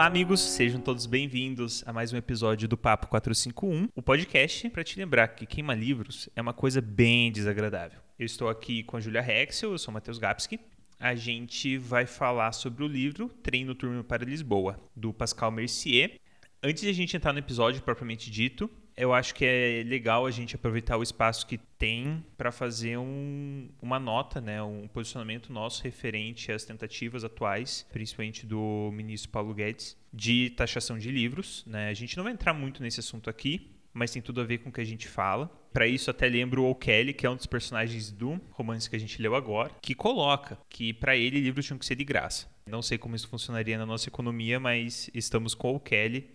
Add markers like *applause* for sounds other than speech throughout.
Olá, amigos, sejam todos bem-vindos a mais um episódio do Papo 451, o podcast para te lembrar que queimar livros é uma coisa bem desagradável. Eu estou aqui com a Julia Rexel, eu sou Matheus Gapski. A gente vai falar sobre o livro Treino Turno para Lisboa, do Pascal Mercier. Antes de a gente entrar no episódio propriamente dito, eu acho que é legal a gente aproveitar o espaço que tem para fazer um, uma nota, né, um posicionamento nosso referente às tentativas atuais, principalmente do ministro Paulo Guedes, de taxação de livros. Né? A gente não vai entrar muito nesse assunto aqui, mas tem tudo a ver com o que a gente fala. Para isso, até lembro o Kelly, que é um dos personagens do romance que a gente leu agora, que coloca que para ele livros tinham que ser de graça. Não sei como isso funcionaria na nossa economia, mas estamos com o Kelly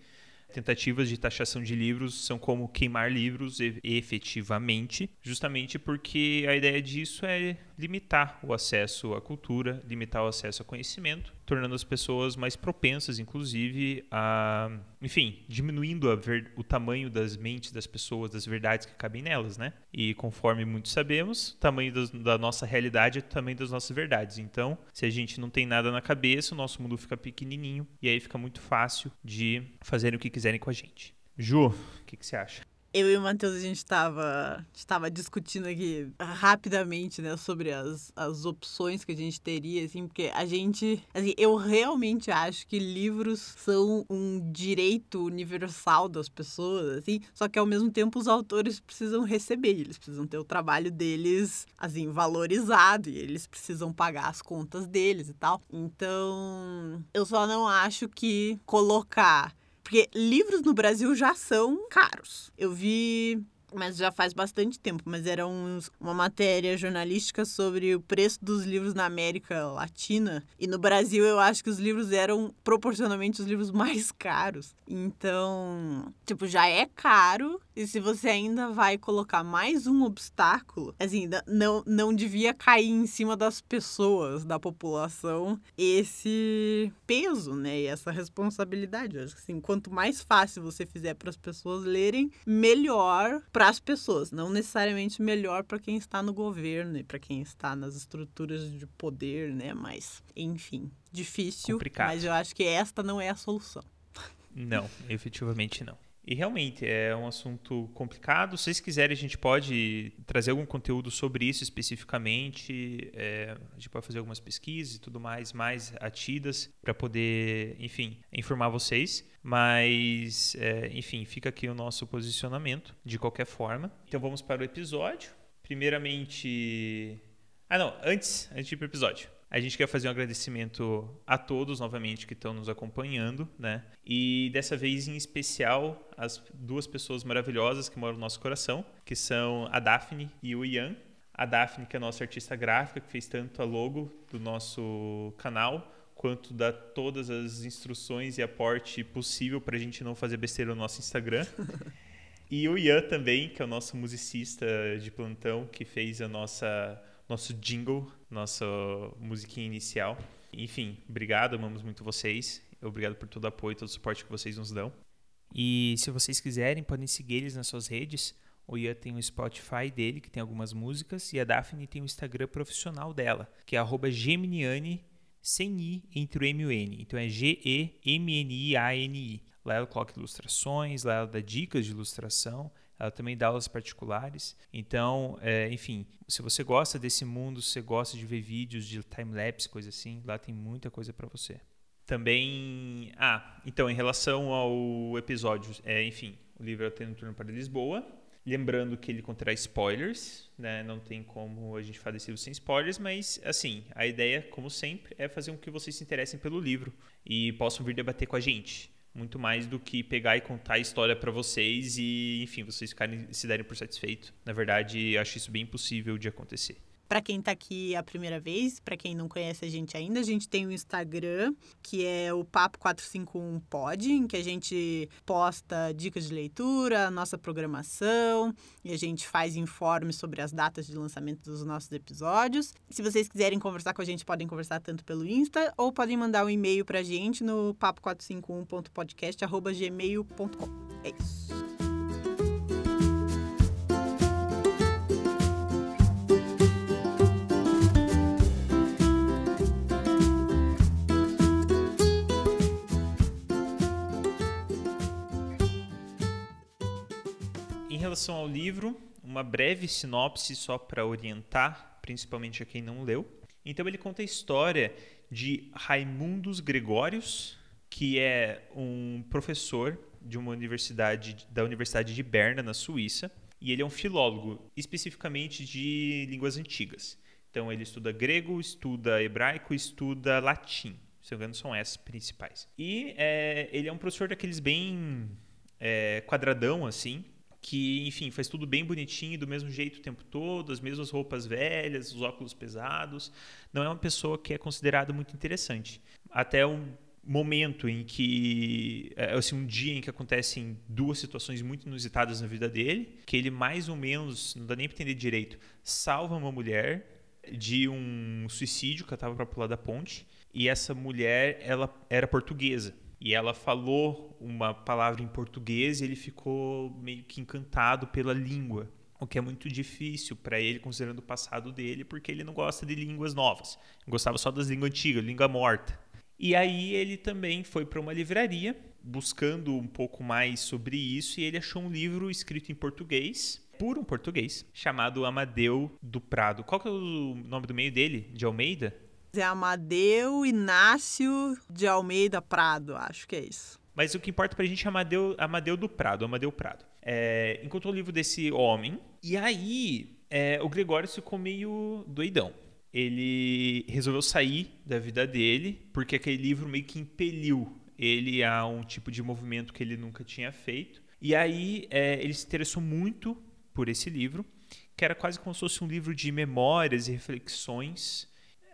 tentativas de taxação de livros são como queimar livros efetivamente, justamente porque a ideia disso é limitar o acesso à cultura, limitar o acesso ao conhecimento, tornando as pessoas mais propensas, inclusive, a, enfim, diminuindo ver, o tamanho das mentes das pessoas, das verdades que cabem nelas, né? E conforme muitos sabemos, o tamanho das, da nossa realidade é o tamanho das nossas verdades. Então, se a gente não tem nada na cabeça, o nosso mundo fica pequenininho e aí fica muito fácil de fazerem o que quiserem com a gente. Ju, o que, que você acha? Eu e o Matheus, a gente estava estava discutindo aqui rapidamente, né, sobre as, as opções que a gente teria, assim, porque a gente, assim, eu realmente acho que livros são um direito universal das pessoas, assim, só que ao mesmo tempo os autores precisam receber, eles precisam ter o trabalho deles, assim, valorizado, e eles precisam pagar as contas deles e tal. Então, eu só não acho que colocar porque livros no Brasil já são caros. Eu vi mas já faz bastante tempo, mas era um, uma matéria jornalística sobre o preço dos livros na América Latina. E no Brasil eu acho que os livros eram proporcionalmente os livros *laughs* mais caros. Então, tipo, já é caro. E se você ainda vai colocar mais um obstáculo, assim, não, não devia cair em cima das pessoas, da população, esse peso, né? E essa responsabilidade. Eu acho que assim, quanto mais fácil você fizer para as pessoas lerem, melhor para as pessoas, não necessariamente melhor para quem está no governo e para quem está nas estruturas de poder, né? Mas, enfim, difícil, Complicado. mas eu acho que esta não é a solução. Não, efetivamente não. E realmente é um assunto complicado. Se vocês quiserem, a gente pode trazer algum conteúdo sobre isso especificamente. É, a gente pode fazer algumas pesquisas e tudo mais, mais atidas, para poder, enfim, informar vocês. Mas, é, enfim, fica aqui o nosso posicionamento, de qualquer forma. Então vamos para o episódio. Primeiramente. Ah, não, antes, antes de ir para o episódio. A gente quer fazer um agradecimento a todos novamente que estão nos acompanhando, né? E dessa vez em especial as duas pessoas maravilhosas que moram no nosso coração, que são a Daphne e o Ian. A Daphne, que é a nossa artista gráfica, que fez tanto a logo do nosso canal, quanto dá todas as instruções e aporte possível para a gente não fazer besteira no nosso Instagram. *laughs* e o Ian também, que é o nosso musicista de plantão, que fez a nossa nosso jingle, nossa musiquinha inicial. Enfim, obrigado, amamos muito vocês. Obrigado por todo o apoio, todo o suporte que vocês nos dão. E se vocês quiserem, podem seguir eles nas suas redes. O Ian tem o Spotify dele, que tem algumas músicas, e a Daphne tem o Instagram profissional dela, que é Geminiane, sem I entre o M e o N. Então é G-E-M-N-I-A-N-I. Lá ela coloca ilustrações, lá ela dá dicas de ilustração. Ela também dá aulas particulares. Então, é, enfim, se você gosta desse mundo, se você gosta de ver vídeos de time-lapse, coisa assim, lá tem muita coisa para você. Também. Ah, então, em relação ao episódio, é, enfim, o livro é Tendo Turno para Lisboa. Lembrando que ele conterá spoilers, né? Não tem como a gente fazer livro sem spoilers, mas, assim, a ideia, como sempre, é fazer com que vocês se interessem pelo livro e possam vir debater com a gente muito mais do que pegar e contar a história para vocês e, enfim, vocês ficarem se derem por satisfeito. Na verdade, acho isso bem impossível de acontecer. Para quem está aqui a primeira vez, para quem não conhece a gente ainda, a gente tem o um Instagram, que é o Papo 451 Pod, em que a gente posta dicas de leitura, nossa programação, e a gente faz informes sobre as datas de lançamento dos nossos episódios. Se vocês quiserem conversar com a gente, podem conversar tanto pelo Insta ou podem mandar um e-mail para a gente no papo451.podcast@gmail.com. É isso. Relação ao livro, uma breve sinopse só para orientar, principalmente a quem não leu. Então ele conta a história de Raimundos Gregórios, que é um professor de uma universidade da Universidade de Berna, na Suíça, e ele é um filólogo, especificamente de línguas antigas. Então ele estuda grego, estuda hebraico, estuda latim. Se não me engano, são essas principais. E é, ele é um professor daqueles bem é, quadradão, assim, que, enfim, faz tudo bem bonitinho, do mesmo jeito o tempo todo, as mesmas roupas velhas, os óculos pesados. Não é uma pessoa que é considerada muito interessante. Até um momento em que é, assim um dia em que acontecem duas situações muito inusitadas na vida dele que ele mais ou menos não dá nem para entender direito salva uma mulher de um suicídio que ela estava para pular da ponte e essa mulher ela era portuguesa e ela falou uma palavra em português e ele ficou meio que encantado pela língua o que é muito difícil para ele considerando o passado dele porque ele não gosta de línguas novas gostava só das línguas antigas língua morta e aí ele também foi para uma livraria buscando um pouco mais sobre isso e ele achou um livro escrito em português, por um português, chamado Amadeu do Prado. Qual que é o nome do meio dele? De Almeida? É Amadeu Inácio de Almeida Prado, acho que é isso. Mas o que importa pra gente é Amadeu, Amadeu do Prado, Amadeu Prado. É, encontrou o livro desse homem, e aí é, o Gregório ficou meio doidão ele resolveu sair da vida dele, porque aquele livro meio que impeliu ele a um tipo de movimento que ele nunca tinha feito. E aí é, ele se interessou muito por esse livro, que era quase como se fosse um livro de memórias e reflexões,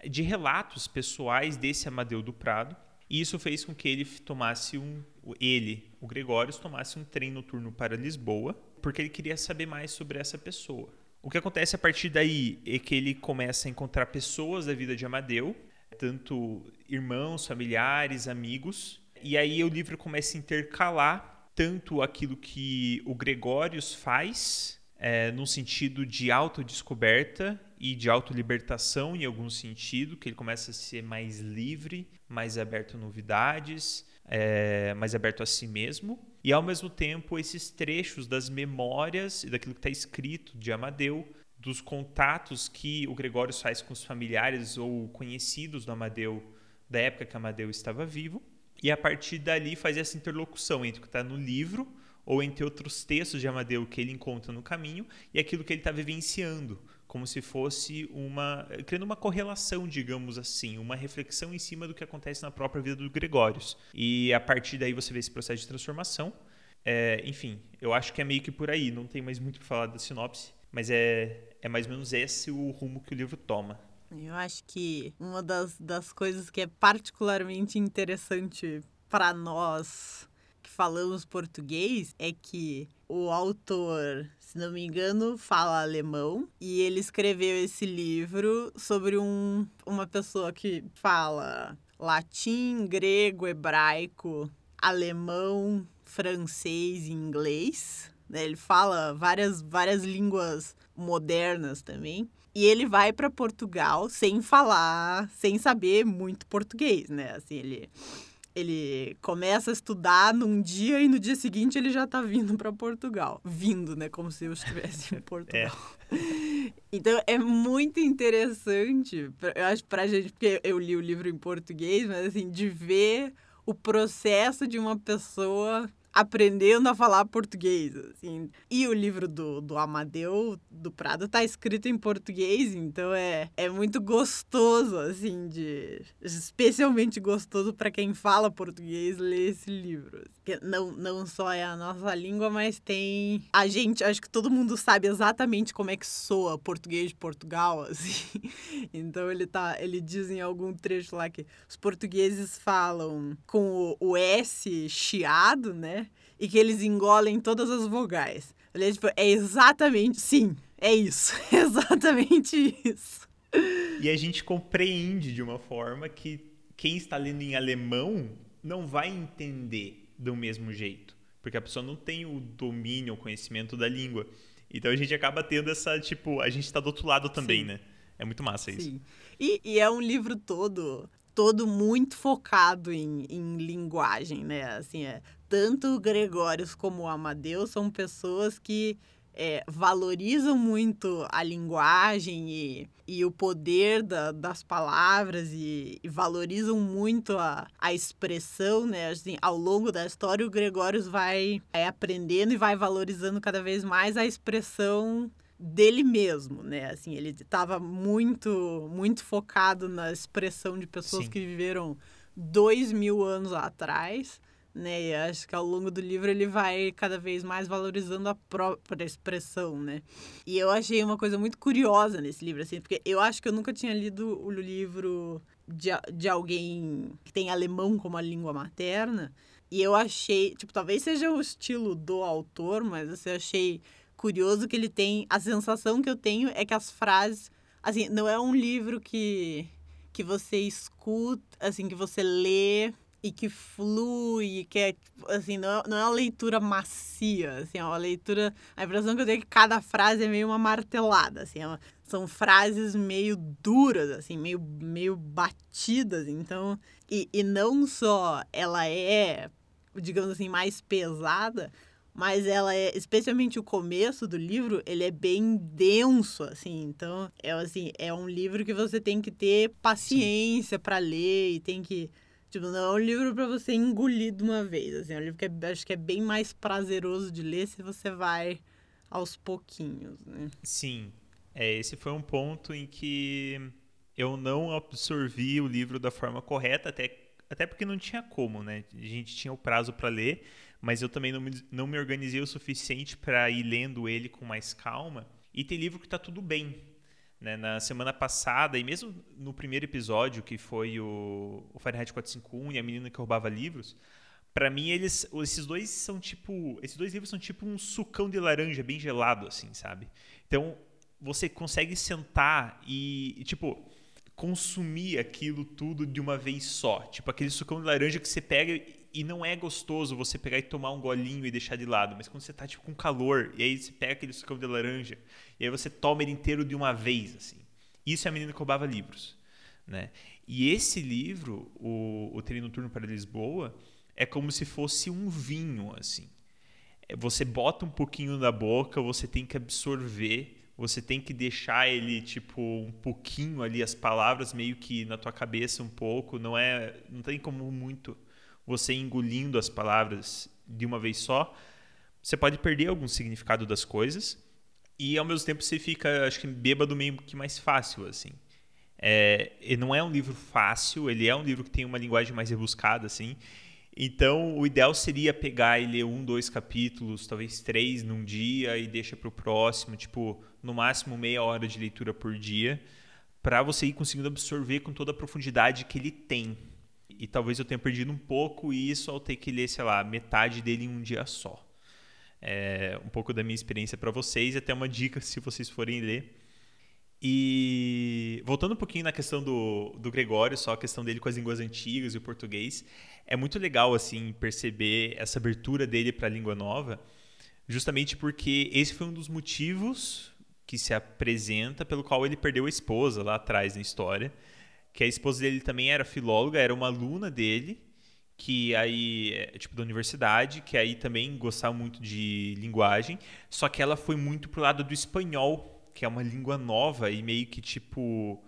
de relatos pessoais desse Amadeu do Prado. E isso fez com que ele tomasse um. Ele, o Gregório, tomasse um trem noturno para Lisboa, porque ele queria saber mais sobre essa pessoa. O que acontece a partir daí é que ele começa a encontrar pessoas da vida de Amadeu, tanto irmãos, familiares, amigos, e aí o livro começa a intercalar tanto aquilo que o Gregórios faz, é, no sentido de autodescoberta e de autolibertação em algum sentido, que ele começa a ser mais livre, mais aberto a novidades, é, mais aberto a si mesmo. E ao mesmo tempo, esses trechos das memórias e daquilo que está escrito de Amadeu, dos contatos que o Gregório faz com os familiares ou conhecidos do Amadeu da época que Amadeu estava vivo. E a partir dali faz essa interlocução entre o que está no livro ou entre outros textos de Amadeu que ele encontra no caminho e aquilo que ele está vivenciando como se fosse uma criando uma correlação, digamos assim, uma reflexão em cima do que acontece na própria vida do Gregórios. E a partir daí você vê esse processo de transformação. É, enfim, eu acho que é meio que por aí. Não tem mais muito para falar da sinopse, mas é, é mais ou menos esse o rumo que o livro toma. Eu acho que uma das, das coisas que é particularmente interessante para nós falamos português é que o autor, se não me engano, fala alemão e ele escreveu esse livro sobre um, uma pessoa que fala latim, grego, hebraico, alemão, francês e inglês. Né? Ele fala várias, várias línguas modernas também. E ele vai para Portugal sem falar, sem saber muito português, né? Assim, ele ele começa a estudar num dia e no dia seguinte ele já tá vindo para Portugal. Vindo, né? Como se eu estivesse em *laughs* Portugal. É. Então é muito interessante, eu acho, pra gente, porque eu li o livro em português, mas assim, de ver o processo de uma pessoa aprendendo a falar português, assim. E o livro do, do Amadeu do Prado tá escrito em português, então é, é muito gostoso, assim, de... Especialmente gostoso para quem fala português ler esse livro. Que não, não só é a nossa língua, mas tem... A gente, acho que todo mundo sabe exatamente como é que soa português de Portugal, *laughs* assim. Então ele tá... Ele diz em algum trecho lá que os portugueses falam com o, o S chiado, né? E que eles engolem todas as vogais. Falei, tipo, é exatamente, sim, é isso. *laughs* exatamente isso. E a gente compreende de uma forma que quem está lendo em alemão não vai entender do mesmo jeito. Porque a pessoa não tem o domínio, o conhecimento da língua. Então a gente acaba tendo essa, tipo, a gente está do outro lado também, Sim. né? É muito massa isso. Sim. E, e, é um livro todo, todo muito focado em, em linguagem, né? Assim, é tanto o Gregórios como o Amadeus são pessoas que é, valorizam muito a linguagem e, e o poder da, das palavras e, e, valorizam muito a, a expressão, né? Assim, ao longo da história, o Gregório vai, vai aprendendo e vai valorizando cada vez mais a expressão dele mesmo, né? Assim, ele estava muito, muito focado na expressão de pessoas Sim. que viveram dois mil anos atrás né? E acho que ao longo do livro ele vai cada vez mais valorizando a própria expressão, né? E eu achei uma coisa muito curiosa nesse livro, assim, porque eu acho que eu nunca tinha lido o livro de, de alguém que tem alemão como a língua materna. E eu achei, tipo, talvez seja o estilo do autor, mas assim, eu achei curioso que ele tem. A sensação que eu tenho é que as frases. Assim, não é um livro que, que você escuta, assim, que você lê e que flui, que é, assim, não é, não é uma leitura macia, assim, é uma leitura... A impressão que eu tenho é que cada frase é meio uma martelada, assim, é uma, são frases meio duras, assim, meio, meio batidas, então... E, e não só ela é, digamos assim, mais pesada, mas ela é, especialmente o começo do livro, ele é bem denso, assim. Então, é assim, é um livro que você tem que ter paciência para ler e tem que Tipo, não é um livro para você engolir de uma vez. Assim, é um livro que é, acho que é bem mais prazeroso de ler se você vai aos pouquinhos, né? Sim. É, esse foi um ponto em que eu não absorvi o livro da forma correta, até, até porque não tinha como, né? A gente tinha o prazo para ler, mas eu também não me, não me organizei o suficiente para ir lendo ele com mais calma. E tem livro que está tudo bem, né, na semana passada, e mesmo no primeiro episódio, que foi o, o Fahrenheit 451 e a menina que roubava livros, para mim eles esses dois são tipo esses dois livros são tipo um sucão de laranja bem gelado assim sabe? Então você consegue sentar e, e tipo consumir aquilo tudo de uma vez só. Tipo aquele sucão de laranja que você pega e não é gostoso você pegar e tomar um golinho e deixar de lado, mas quando você tá tipo com calor, e aí você pega aquele sucão de laranja, e aí você toma ele inteiro de uma vez, assim. Isso é a menina que roubava livros, né? E esse livro, o, o Treino Turno para Lisboa, é como se fosse um vinho, assim. É, você bota um pouquinho na boca, você tem que absorver, você tem que deixar ele tipo um pouquinho ali as palavras meio que na tua cabeça um pouco, não é, não tem como muito você engolindo as palavras de uma vez só, você pode perder algum significado das coisas e ao mesmo tempo você fica, acho que bêbado meio que mais fácil assim. É, não é um livro fácil, ele é um livro que tem uma linguagem mais rebuscada assim. Então, o ideal seria pegar e ler um, dois capítulos, talvez três num dia e deixa para o próximo, tipo, no máximo meia hora de leitura por dia, para você ir conseguindo absorver com toda a profundidade que ele tem, e talvez eu tenha perdido um pouco isso ao ter que ler, sei lá, metade dele em um dia só. É um pouco da minha experiência para vocês e até uma dica se vocês forem ler. E voltando um pouquinho na questão do, do Gregório, só a questão dele com as línguas antigas e o português, é muito legal assim perceber essa abertura dele para a língua nova, justamente porque esse foi um dos motivos que se apresenta pelo qual ele perdeu a esposa lá atrás na história que a esposa dele também era filóloga, era uma aluna dele, que aí, é, tipo, da universidade, que aí também gostava muito de linguagem, só que ela foi muito pro lado do espanhol, que é uma língua nova e meio que, tipo,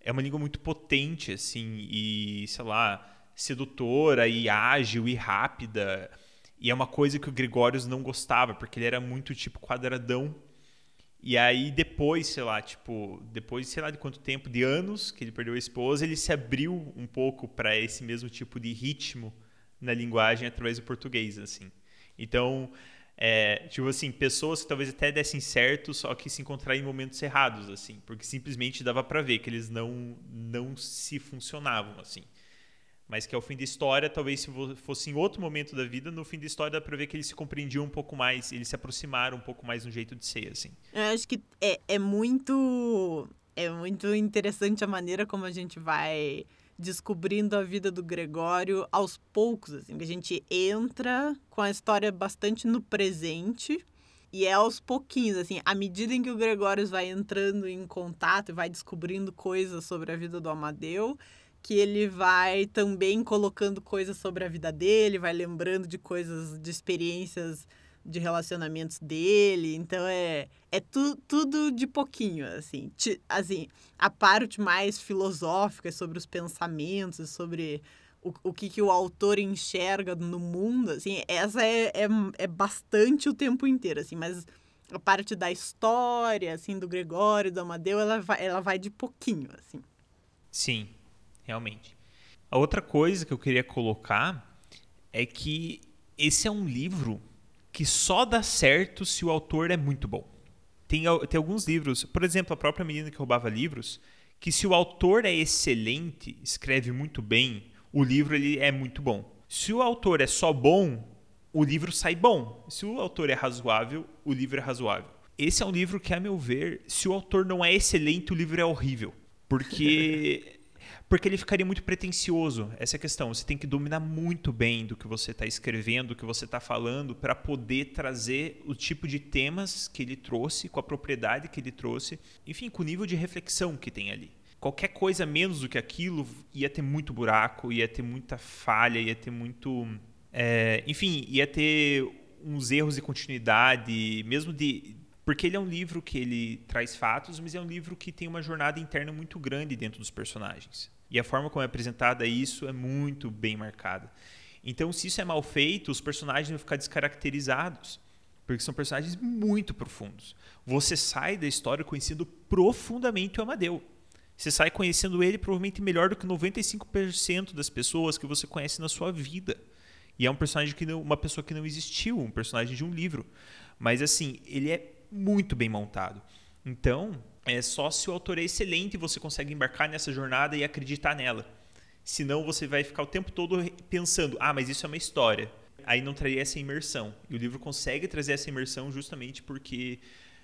é uma língua muito potente, assim, e, sei lá, sedutora e ágil e rápida. E é uma coisa que o Gregórios não gostava, porque ele era muito, tipo, quadradão e aí depois, sei lá, tipo, depois, sei lá de quanto tempo, de anos que ele perdeu a esposa, ele se abriu um pouco para esse mesmo tipo de ritmo na linguagem através do português, assim. Então, é, tipo assim, pessoas que talvez até dessem certo, só que se encontraram em momentos errados, assim, porque simplesmente dava para ver que eles não não se funcionavam, assim mas que ao fim da história, talvez se fosse em outro momento da vida, no fim da história dá pra ver que eles se compreendiam um pouco mais, eles se aproximaram um pouco mais no jeito de ser, assim. Eu acho que é, é muito. É muito interessante a maneira como a gente vai descobrindo a vida do Gregório aos poucos, assim, que a gente entra com a história bastante no presente. E é aos pouquinhos, assim, à medida em que o Gregório vai entrando em contato e vai descobrindo coisas sobre a vida do Amadeu, que ele vai também colocando coisas sobre a vida dele, vai lembrando de coisas, de experiências de relacionamentos dele. Então é, é tu, tudo de pouquinho, assim. Ti, assim. A parte mais filosófica sobre os pensamentos, sobre o, o que, que o autor enxerga no mundo, assim, essa é, é, é bastante o tempo inteiro, assim, mas a parte da história, assim, do Gregório, do Amadeu, ela vai, ela vai de pouquinho, assim. Sim, realmente. A outra coisa que eu queria colocar é que esse é um livro que só dá certo se o autor é muito bom. Tem, tem alguns livros, por exemplo, a própria menina que roubava livros, que se o autor é excelente, escreve muito bem, o livro ele é muito bom. Se o autor é só bom, o livro sai bom. Se o autor é razoável, o livro é razoável. Esse é um livro que, a meu ver, se o autor não é excelente, o livro é horrível. Porque *laughs* porque ele ficaria muito pretencioso. Essa é a questão. Você tem que dominar muito bem do que você está escrevendo, do que você está falando, para poder trazer o tipo de temas que ele trouxe, com a propriedade que ele trouxe, enfim, com o nível de reflexão que tem ali qualquer coisa menos do que aquilo ia ter muito buraco, ia ter muita falha, ia ter muito. É, enfim, ia ter uns erros de continuidade, mesmo de. Porque ele é um livro que ele traz fatos, mas é um livro que tem uma jornada interna muito grande dentro dos personagens. E a forma como é apresentada isso é muito bem marcada. Então, se isso é mal feito, os personagens vão ficar descaracterizados. Porque são personagens muito profundos. Você sai da história conhecendo profundamente o Amadeu. Você sai conhecendo ele provavelmente melhor do que 95% das pessoas que você conhece na sua vida. E é um personagem que não, uma pessoa que não existiu, um personagem de um livro. Mas assim, ele é muito bem montado. Então, é só se o autor é excelente você consegue embarcar nessa jornada e acreditar nela. Senão você vai ficar o tempo todo pensando: "Ah, mas isso é uma história". Aí não traria essa imersão. E o livro consegue trazer essa imersão justamente porque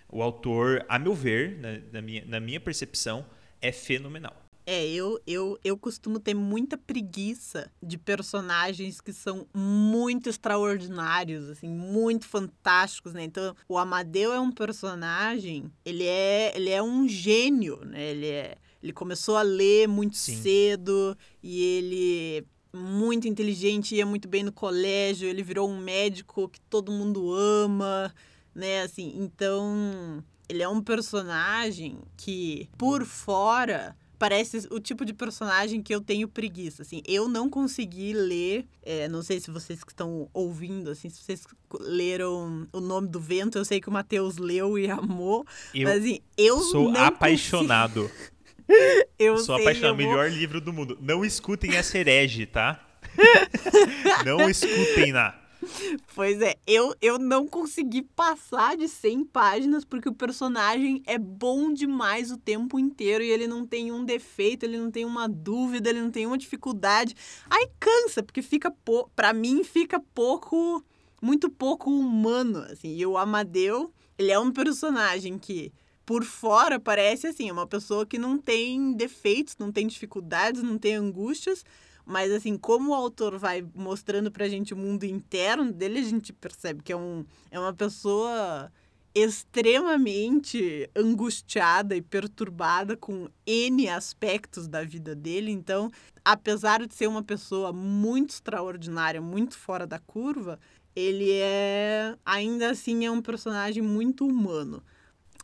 o autor, a meu ver, na, na minha, na minha percepção, é fenomenal. É, eu, eu, eu costumo ter muita preguiça de personagens que são muito extraordinários, assim, muito fantásticos, né? Então, o Amadeu é um personagem, ele é, ele é um gênio, né? Ele, é, ele começou a ler muito Sim. cedo e ele muito inteligente, ia muito bem no colégio, ele virou um médico que todo mundo ama, né? Assim, então ele é um personagem que, por fora, parece o tipo de personagem que eu tenho preguiça. Assim, eu não consegui ler. É, não sei se vocês que estão ouvindo, assim, se vocês leram O Nome do Vento. Eu sei que o Matheus leu e amou. Eu mas assim, eu sou apaixonado. Consigo... *laughs* eu sou sei, apaixonado. Vou... Melhor livro do mundo. Não escutem essa herege, tá? *laughs* não escutem na. Pois é, eu, eu não consegui passar de 100 páginas porque o personagem é bom demais o tempo inteiro e ele não tem um defeito, ele não tem uma dúvida, ele não tem uma dificuldade. Aí cansa, porque fica, po pra mim, fica pouco, muito pouco humano, assim. E o Amadeu, ele é um personagem que por fora parece assim, uma pessoa que não tem defeitos, não tem dificuldades, não tem angústias, mas, assim, como o autor vai mostrando pra gente o mundo interno dele, a gente percebe que é, um, é uma pessoa extremamente angustiada e perturbada com N aspectos da vida dele. Então, apesar de ser uma pessoa muito extraordinária, muito fora da curva, ele é ainda assim é um personagem muito humano.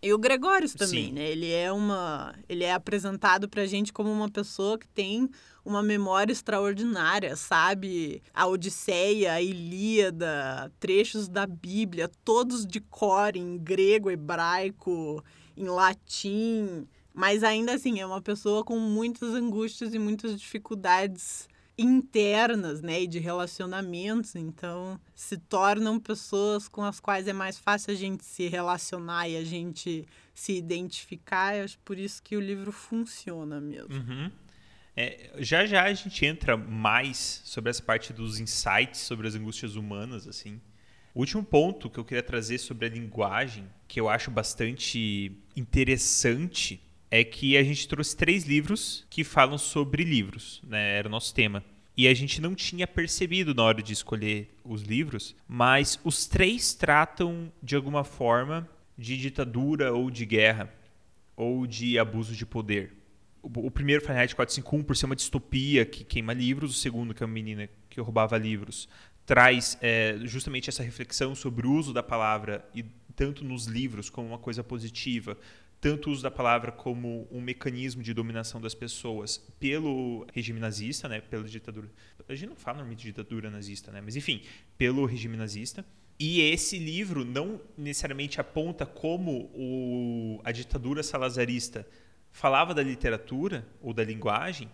E o Gregórios também, Sim. né? Ele é uma, ele é apresentado pra gente como uma pessoa que tem uma memória extraordinária, sabe? A Odisseia, a Ilíada, trechos da Bíblia, todos de cor em grego, hebraico, em latim. Mas ainda assim, é uma pessoa com muitas angústias e muitas dificuldades internas, né, e de relacionamentos, então se tornam pessoas com as quais é mais fácil a gente se relacionar e a gente se identificar. Acho por isso que o livro funciona mesmo. Uhum. É, já já a gente entra mais sobre essa parte dos insights sobre as angústias humanas, assim. O último ponto que eu queria trazer sobre a linguagem, que eu acho bastante interessante, é que a gente trouxe três livros que falam sobre livros, né? Era o nosso tema. E a gente não tinha percebido na hora de escolher os livros, mas os três tratam de alguma forma de ditadura ou de guerra ou de abuso de poder o, primeiro Fahrenheit 451 por ser uma distopia que queima livros, o segundo que é uma menina que roubava livros traz é, justamente essa reflexão sobre o uso da palavra e tanto nos livros como uma coisa positiva, tanto o uso da palavra como um mecanismo de dominação das pessoas pelo regime nazista, né, pela ditadura. A gente não fala normalmente ditadura nazista, né, mas enfim, pelo regime nazista. E esse livro não necessariamente aponta como o, a ditadura salazarista falava da literatura ou da linguagem,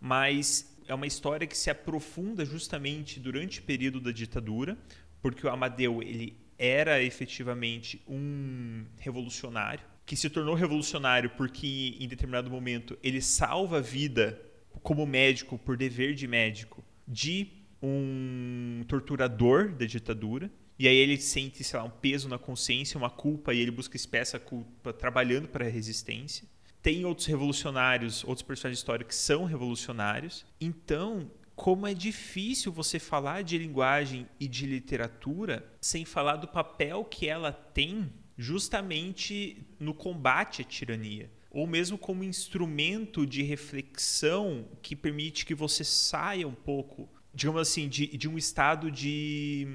mas é uma história que se aprofunda justamente durante o período da ditadura, porque o Amadeu ele era efetivamente um revolucionário que se tornou revolucionário porque em determinado momento ele salva a vida como médico por dever de médico de um torturador da ditadura e aí ele sente, sei lá, um peso na consciência, uma culpa, e ele busca expressa a culpa trabalhando para a resistência. Tem outros revolucionários, outros personagens históricos que são revolucionários. Então, como é difícil você falar de linguagem e de literatura sem falar do papel que ela tem justamente no combate à tirania ou mesmo como instrumento de reflexão que permite que você saia um pouco digamos assim, de, de um estado de,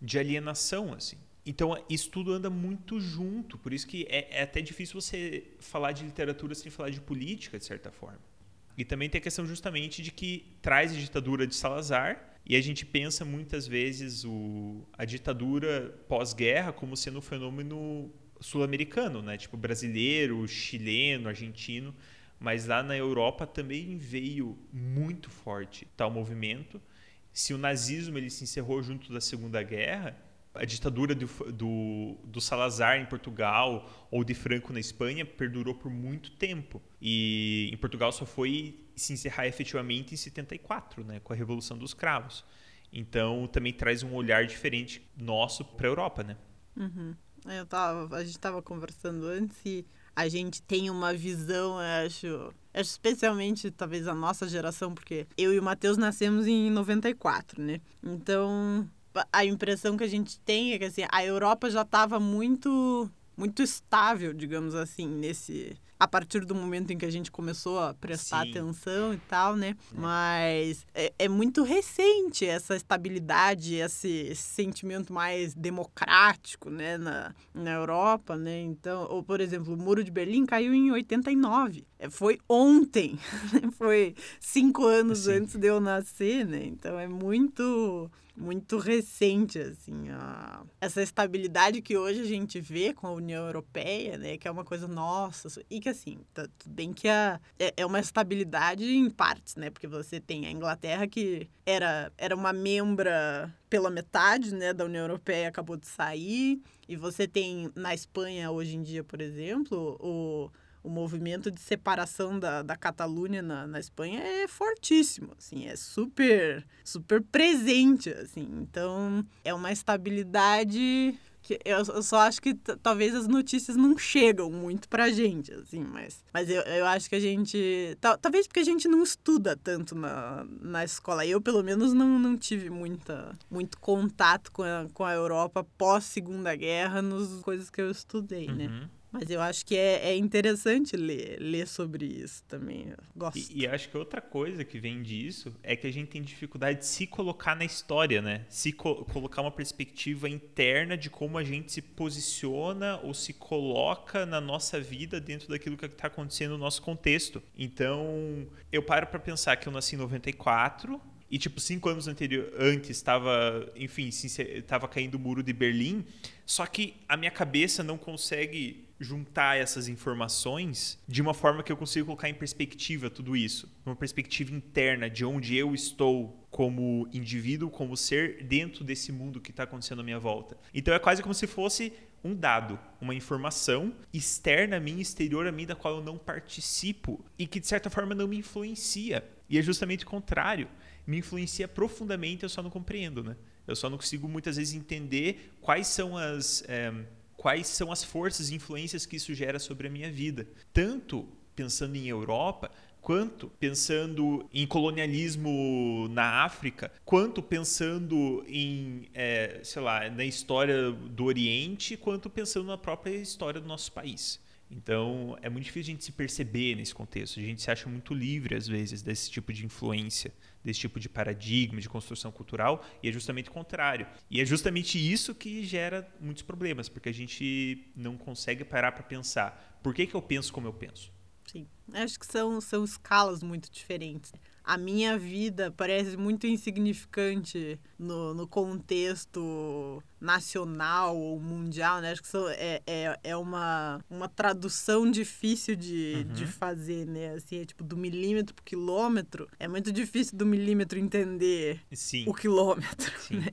de alienação, assim. Então, isso tudo anda muito junto, por isso que é, é, até difícil você falar de literatura sem falar de política, de certa forma. E também tem a questão justamente de que traz a ditadura de Salazar, e a gente pensa muitas vezes o, a ditadura pós-guerra como sendo um fenômeno sul-americano, né? tipo brasileiro, chileno, argentino, mas lá na Europa também veio muito forte tal movimento se o nazismo ele se encerrou junto da Segunda Guerra, a ditadura do, do, do, Salazar em Portugal ou de Franco na Espanha perdurou por muito tempo. E em Portugal só foi se encerrar efetivamente em 74, né, com a Revolução dos Cravos. Então também traz um olhar diferente nosso para a Europa, né? Uhum. Eu tava, a gente estava conversando antes e a gente tem uma visão, eu acho, especialmente talvez a nossa geração, porque eu e o Matheus nascemos em 94, né? Então, a impressão que a gente tem é que assim, a Europa já estava muito muito estável, digamos assim, nesse a partir do momento em que a gente começou a prestar Sim. atenção e tal, né? É. Mas é, é, muito recente essa estabilidade, esse sentimento mais democrático, né, na, na Europa, né? Então, ou por exemplo, o Muro de Berlim caiu em 89. É, foi ontem, *laughs* foi cinco anos antes de eu nascer, né? Então é muito muito recente, assim, a... essa estabilidade que hoje a gente vê com a União Europeia, né, que é uma coisa nossa, e que, assim, tá tudo bem que a... é, é uma estabilidade em partes, né, porque você tem a Inglaterra que era, era uma membra pela metade, né, da União Europeia, acabou de sair, e você tem na Espanha, hoje em dia, por exemplo, o o movimento de separação da, da Catalunha na, na Espanha é fortíssimo, assim, é super, super presente, assim. Então, é uma estabilidade que eu, eu só acho que talvez as notícias não chegam muito pra gente, assim, mas, mas eu, eu acho que a gente. Talvez porque a gente não estuda tanto na, na escola. Eu, pelo menos, não, não tive muita, muito contato com a, com a Europa pós-Segunda Guerra nas coisas que eu estudei, né? uhum. né? Mas eu acho que é, é interessante ler, ler sobre isso também. Eu gosto. E, e, acho que outra coisa que vem disso é que a gente tem dificuldade de se colocar na história, né? Se co colocar uma perspectiva interna de como a gente se posiciona ou se coloca na nossa vida dentro daquilo que está acontecendo no nosso contexto. Então, eu paro para pensar que eu nasci em 94, e tipo cinco anos anterior antes estava enfim estava caindo o muro de Berlim só que a minha cabeça não consegue juntar essas informações de uma forma que eu consiga colocar em perspectiva tudo isso, uma perspectiva interna de onde eu estou como indivíduo, como ser dentro desse mundo que está acontecendo à minha volta. Então é quase como se fosse um dado, uma informação externa a mim, exterior a mim, da qual eu não participo e que de certa forma não me influencia. E é justamente o contrário, me influencia profundamente, eu só não compreendo, né? Eu só não consigo muitas vezes entender quais são as é, quais são as forças e influências que isso gera sobre a minha vida. Tanto pensando em Europa, quanto pensando em colonialismo na África, quanto pensando em, é, sei lá, na história do Oriente, quanto pensando na própria história do nosso país. Então, é muito difícil a gente se perceber nesse contexto. A gente se acha muito livre, às vezes, desse tipo de influência, desse tipo de paradigma de construção cultural, e é justamente o contrário. E é justamente isso que gera muitos problemas, porque a gente não consegue parar para pensar por que, que eu penso como eu penso. Sim, acho que são, são escalas muito diferentes a minha vida parece muito insignificante no, no contexto nacional ou mundial, né? Acho que isso é, é, é uma, uma tradução difícil de, uhum. de fazer, né? Assim, é tipo do milímetro pro quilômetro. É muito difícil do milímetro entender Sim. o quilômetro, Sim. né?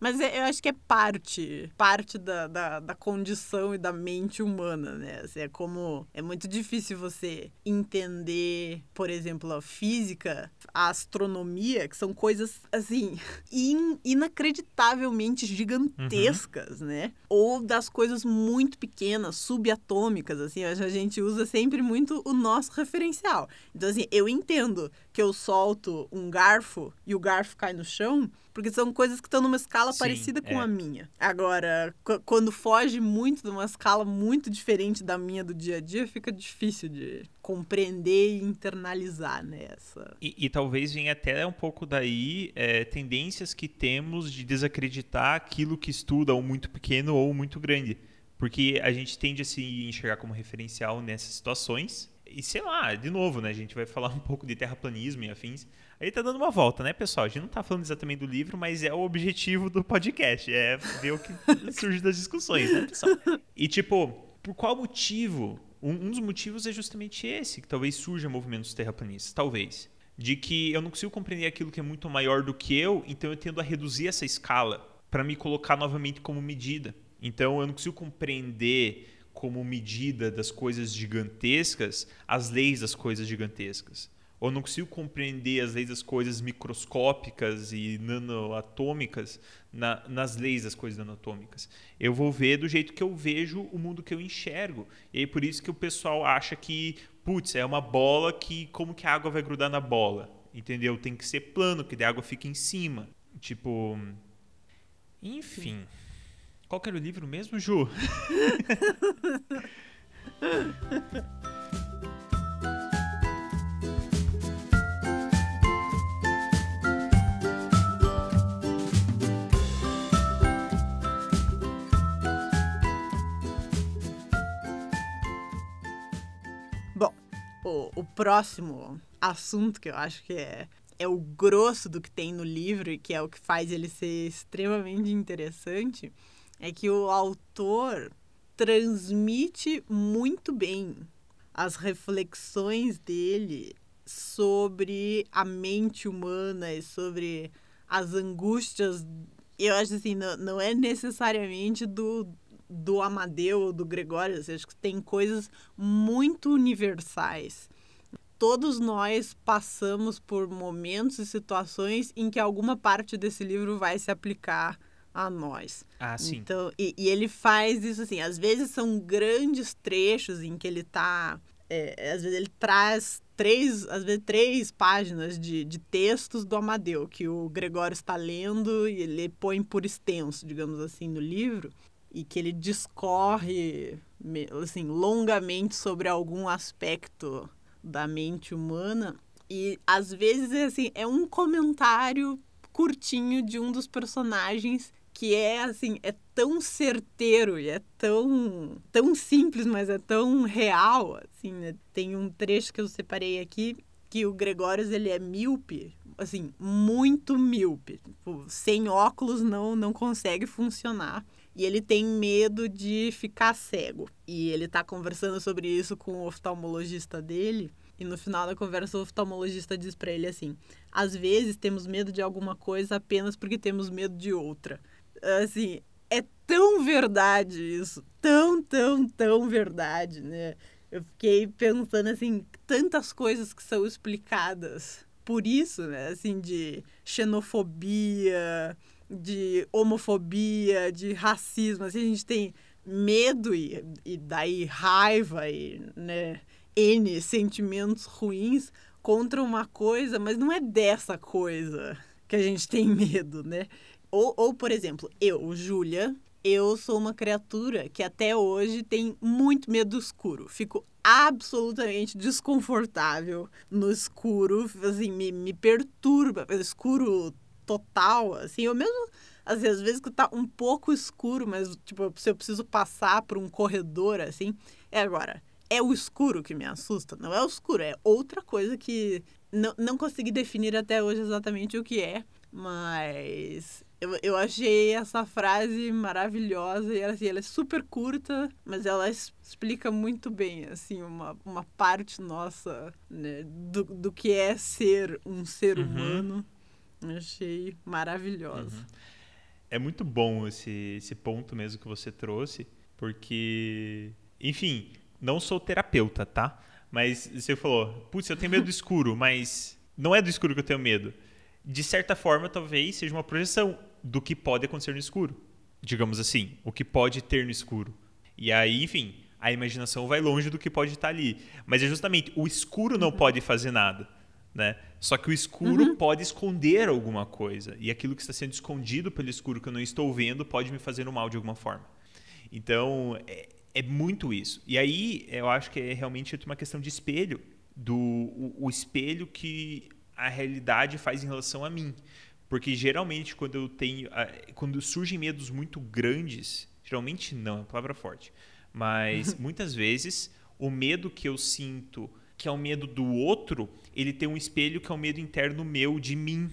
Mas é, eu acho que é parte, parte da, da, da, condição e da mente humana, né? Assim, é como é muito difícil você entender, por exemplo, a física, a astronomia, que são coisas assim *laughs* in, inacreditavelmente gigantescas, uhum. né? Ou das coisas muito pequenas, subatômicas, assim, a gente usa sempre muito o nosso referencial. Então assim, eu entendo que eu solto um garfo e o garfo cai no chão, porque são coisas que estão numa escala Sim, parecida com é. a minha. Agora, quando foge muito de uma escala muito diferente da minha do dia a dia, fica difícil de compreender e internalizar nessa. Né, e, e, talvez venha até um pouco daí é, tendências que temos de desacreditar aquilo que estuda ou muito pequeno ou muito grande. Porque a gente tende a se enxergar como referencial nessas situações e sei lá, de novo, né? A gente vai falar *laughs* um pouco de terraplanismo e afins. Aí tá dando uma volta, né, pessoal? A gente não tá falando exatamente do livro, mas é o objetivo do podcast. É ver o que *laughs* surge das discussões, né, pessoal? E tipo, por qual motivo? Um, um dos motivos é justamente esse, que talvez surja movimentos terraplanistas. Talvez. De que eu não consigo compreender aquilo que é muito maior do que eu, então eu tendo a reduzir essa escala para me colocar novamente como medida. Então eu não consigo compreender como medida das coisas gigantescas as leis das coisas gigantescas. Ou não consigo compreender as leis das coisas microscópicas e nanoatômicas na, nas leis das coisas nanoatômicas. Eu vou ver do jeito que eu vejo o mundo que eu enxergo. E é por isso que o pessoal acha que, putz, é uma bola que como que a água vai grudar na bola? Entendeu? Tem que ser plano, que a água fica em cima. Tipo, enfim. Qual era o livro mesmo, Ju? *laughs* Bom, o, o próximo assunto que eu acho que é é o grosso do que tem no livro e que é o que faz ele ser extremamente interessante, é que o autor transmite muito bem as reflexões dele sobre a mente humana e sobre as angústias. Eu acho assim, não, não é necessariamente do, do Amadeu ou do Gregório, eu acho que tem coisas muito universais. Todos nós passamos por momentos e situações em que alguma parte desse livro vai se aplicar a nós. Ah, sim. Então, e, e, ele faz isso assim, às vezes são grandes trechos em que ele tá. É, às vezes ele traz três, às vezes três páginas de, de textos do Amadeu, que o Gregório está lendo e ele põe por extenso, digamos assim, no livro, e que ele discorre assim, longamente sobre algum aspecto da mente humana. E às vezes assim, é um comentário curtinho de um dos personagens que é assim, é tão certeiro e é tão tão simples, mas é tão real, assim, né? Tem um trecho que eu separei aqui que o Gregórios ele é míope, assim, muito míope. Tipo, sem óculos não não consegue funcionar. E ele tem medo de ficar cego. E ele tá conversando sobre isso com o oftalmologista dele. E no final da conversa, o oftalmologista diz para ele assim: às vezes temos medo de alguma coisa apenas porque temos medo de outra assim, é tão verdade isso, tão, tão, tão verdade, né? Eu fiquei pensando assim, tantas coisas que são explicadas por isso, né? Assim, de xenofobia, de homofobia, de racismo. Assim, a gente tem medo e, e daí raiva e, né, N sentimentos ruins contra uma coisa, mas não é dessa coisa que a gente tem medo, né? Ou, ou, por exemplo, eu, Júlia, eu sou uma criatura que até hoje tem muito medo do escuro. Fico absolutamente desconfortável no escuro, assim, me, me perturba, escuro total, assim, eu mesmo vezes, às vezes que tá um pouco escuro, mas tipo, se eu preciso passar por um corredor assim, é agora. É o escuro que me assusta, não é o escuro, é outra coisa que não, não consegui definir até hoje exatamente o que é, mas eu, eu achei essa frase maravilhosa e ela, assim, ela é super curta, mas ela explica muito bem, assim, uma, uma parte nossa né, do, do que é ser um ser uhum. humano. Achei maravilhosa. Uhum. É muito bom esse, esse ponto mesmo que você trouxe, porque, enfim, não sou terapeuta, tá? Mas você falou, putz, eu tenho medo do *laughs* escuro, mas não é do escuro que eu tenho medo. De certa forma, talvez seja uma projeção do que pode acontecer no escuro. Digamos assim, o que pode ter no escuro. E aí, enfim, a imaginação vai longe do que pode estar ali. Mas é justamente, o escuro não uhum. pode fazer nada. Né? Só que o escuro uhum. pode esconder alguma coisa. E aquilo que está sendo escondido pelo escuro que eu não estou vendo pode me fazer um mal de alguma forma. Então, é, é muito isso. E aí, eu acho que é realmente uma questão de espelho. Do, o, o espelho que a realidade faz em relação a mim. Porque geralmente quando eu tenho. Quando surgem medos muito grandes, geralmente não, é uma palavra forte. Mas *laughs* muitas vezes o medo que eu sinto que é o medo do outro, ele tem um espelho que é o medo interno meu de mim.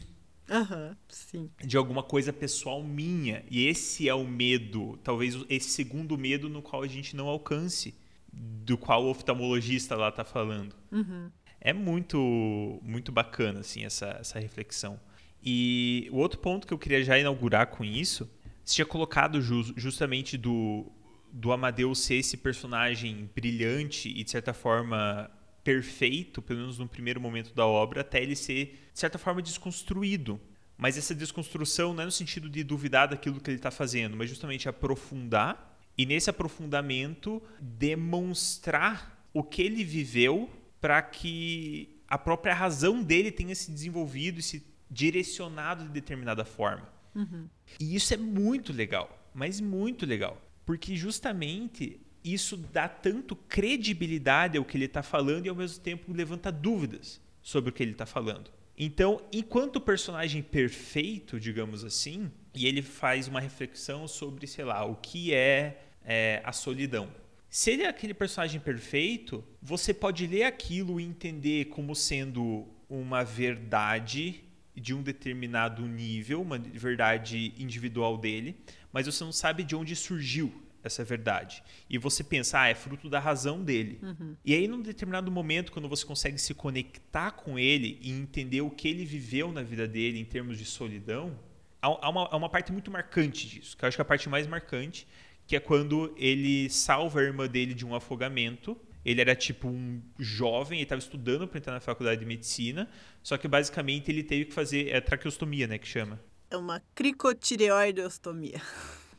Uhum, sim. De alguma coisa pessoal minha. E esse é o medo, talvez esse segundo medo no qual a gente não alcance, do qual o oftalmologista lá está falando. Uhum. É muito, muito bacana, assim, essa, essa reflexão. E o outro ponto que eu queria já inaugurar com isso, você tinha colocado justamente do, do Amadeus ser esse personagem brilhante e, de certa forma, perfeito, pelo menos no primeiro momento da obra, até ele ser, de certa forma, desconstruído. Mas essa desconstrução não é no sentido de duvidar daquilo que ele está fazendo, mas justamente aprofundar e, nesse aprofundamento, demonstrar o que ele viveu para que a própria razão dele tenha se desenvolvido e se direcionado de determinada forma. Uhum. E isso é muito legal, mas muito legal. Porque justamente isso dá tanto credibilidade ao que ele está falando e ao mesmo tempo levanta dúvidas sobre o que ele está falando. Então, enquanto personagem perfeito, digamos assim, e ele faz uma reflexão sobre, sei lá, o que é, é a solidão. Se ele é aquele personagem perfeito, você pode ler aquilo e entender como sendo uma verdade de um determinado nível, uma verdade individual dele, mas você não sabe de onde surgiu essa verdade. E você pensa, ah, é fruto da razão dele. Uhum. E aí, num determinado momento, quando você consegue se conectar com ele e entender o que ele viveu na vida dele em termos de solidão, há uma, há uma parte muito marcante disso, que eu acho que é a parte mais marcante, que é quando ele salva a irmã dele de um afogamento. Ele era tipo um jovem, ele estava estudando para entrar na faculdade de medicina, só que basicamente ele teve que fazer é, traqueostomia, né, que chama. É uma cricotireoidostomia.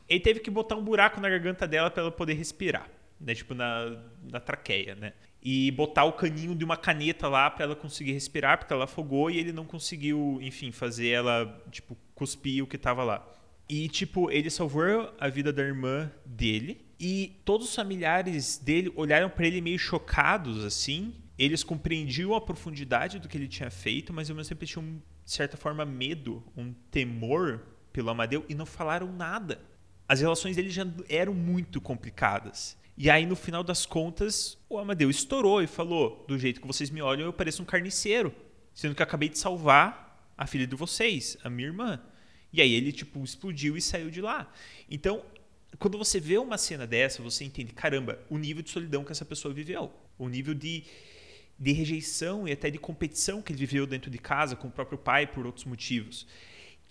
Ele teve que botar um buraco na garganta dela para ela poder respirar, né? Tipo na, na traqueia, né? E botar o caninho de uma caneta lá para ela conseguir respirar, porque ela afogou e ele não conseguiu, enfim, fazer ela, tipo, cuspir o que tava lá. E, tipo, ele salvou a vida da irmã dele. E todos os familiares dele olharam para ele meio chocados, assim. Eles compreendiam a profundidade do que ele tinha feito, mas mesmo tempo tinham, de certa forma, medo, um temor pelo Amadeu e não falaram nada as relações dele já eram muito complicadas. E aí, no final das contas, o Amadeu estourou e falou: do jeito que vocês me olham, eu pareço um carniceiro. Sendo que eu acabei de salvar a filha de vocês, a minha irmã. E aí ele, tipo, explodiu e saiu de lá. Então, quando você vê uma cena dessa, você entende, caramba, o nível de solidão que essa pessoa viveu. O nível de, de rejeição e até de competição que ele viveu dentro de casa com o próprio pai por outros motivos.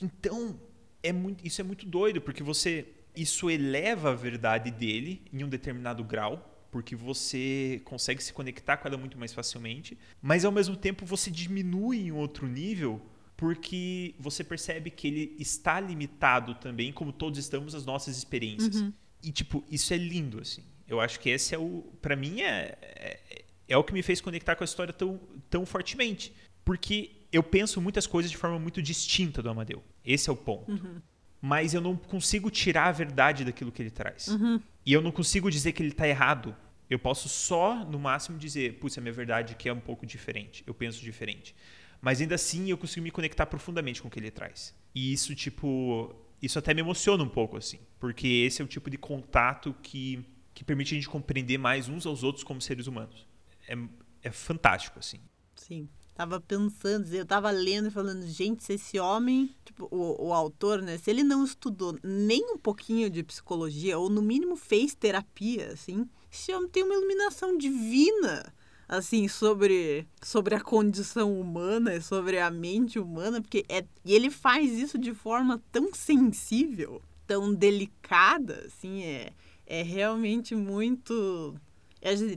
Então, é muito, isso é muito doido, porque você isso eleva a verdade dele em um determinado grau, porque você consegue se conectar com ela muito mais facilmente, mas ao mesmo tempo você diminui em outro nível porque você percebe que ele está limitado também, como todos estamos, às nossas experiências. Uhum. E tipo, isso é lindo assim. Eu acho que esse é o, para mim é, é, é o que me fez conectar com a história tão tão fortemente, porque eu penso muitas coisas de forma muito distinta do Amadeu. Esse é o ponto. Uhum. mas eu não consigo tirar a verdade daquilo que ele traz. Uhum. E eu não consigo dizer que ele está errado. Eu posso só, no máximo, dizer, putz, a minha verdade aqui é um pouco diferente, eu penso diferente. Mas ainda assim eu consigo me conectar profundamente com o que ele traz. E isso, tipo, isso até me emociona um pouco, assim, porque esse é o tipo de contato que, que permite a gente compreender mais uns aos outros como seres humanos. É, é fantástico, assim. Sim. Tava pensando, eu tava lendo e falando, gente, se esse homem, tipo, o, o autor, né, se ele não estudou nem um pouquinho de psicologia, ou no mínimo fez terapia, assim, esse homem tem uma iluminação divina, assim, sobre, sobre a condição humana, sobre a mente humana, porque é, e ele faz isso de forma tão sensível, tão delicada, assim, é, é realmente muito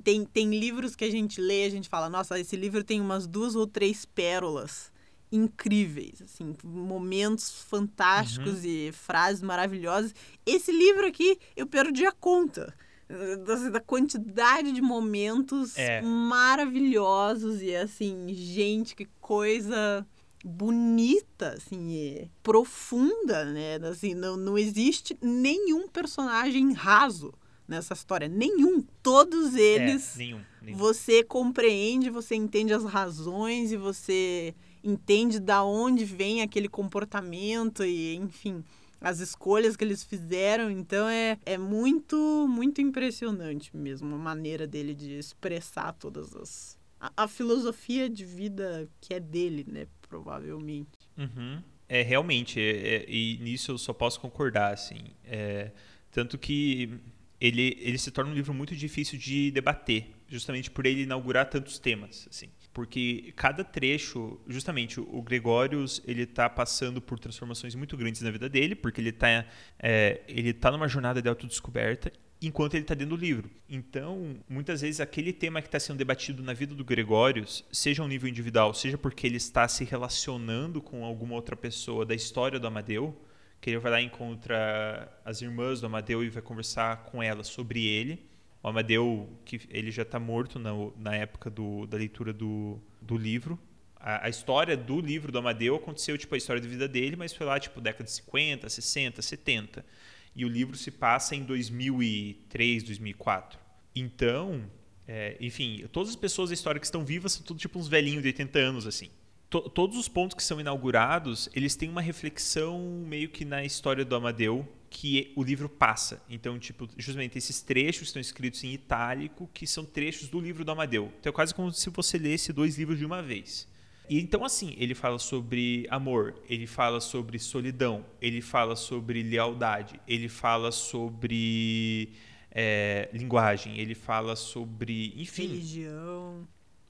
tem, tem livros que a gente lê e a gente fala, nossa, esse livro tem umas duas ou três pérolas incríveis, assim, momentos fantásticos uhum. e frases maravilhosas. Esse livro aqui, eu perdi a conta da, da quantidade de momentos é. maravilhosos e, assim, gente, que coisa bonita, assim, profunda, né? Assim, não, não existe nenhum personagem raso nessa história. Nenhum. Todos é, eles. É, nenhum, nenhum. Você compreende, você entende as razões e você entende da onde vem aquele comportamento e, enfim, as escolhas que eles fizeram. Então é, é muito, muito impressionante mesmo a maneira dele de expressar todas as. A, a filosofia de vida que é dele, né? Provavelmente. Uhum. É, realmente, é, é, e nisso eu só posso concordar, assim. É, tanto que ele, ele se torna um livro muito difícil de debater, justamente por ele inaugurar tantos temas, assim. Porque cada trecho, justamente, o Gregórios, ele está passando por transformações muito grandes na vida dele, porque ele está é, ele tá numa jornada de autodescoberta enquanto ele está dentro do livro. Então, muitas vezes, aquele tema que está sendo debatido na vida do Gregórios, seja um nível individual, seja porque ele está se relacionando com alguma outra pessoa da história do Amadeu, que ele vai lá e encontra as irmãs do Amadeu e vai conversar com elas sobre ele. O Amadeu, que ele já está morto na, na época do, da leitura do, do livro. A, a, história do livro do Amadeu aconteceu, tipo, a história da vida dele, mas foi lá, tipo, década de 50, 60, 70. E o livro se passa em 2003, 2004. Então, é, enfim, todas as pessoas da história que estão vivas são tudo tipo uns velhinhos de 80 anos, assim to, todos os pontos que são inaugurados, eles têm uma reflexão meio que na história do Amadeu que o livro passa. Então, tipo, justamente esses trechos estão escritos em itálico, que são trechos do livro do Amadeu. Então é quase como se você lesse dois livros de uma vez. E então, assim, ele fala sobre amor, ele fala sobre solidão, ele fala sobre lealdade, ele fala sobre é, linguagem, ele fala sobre. Enfim. Religião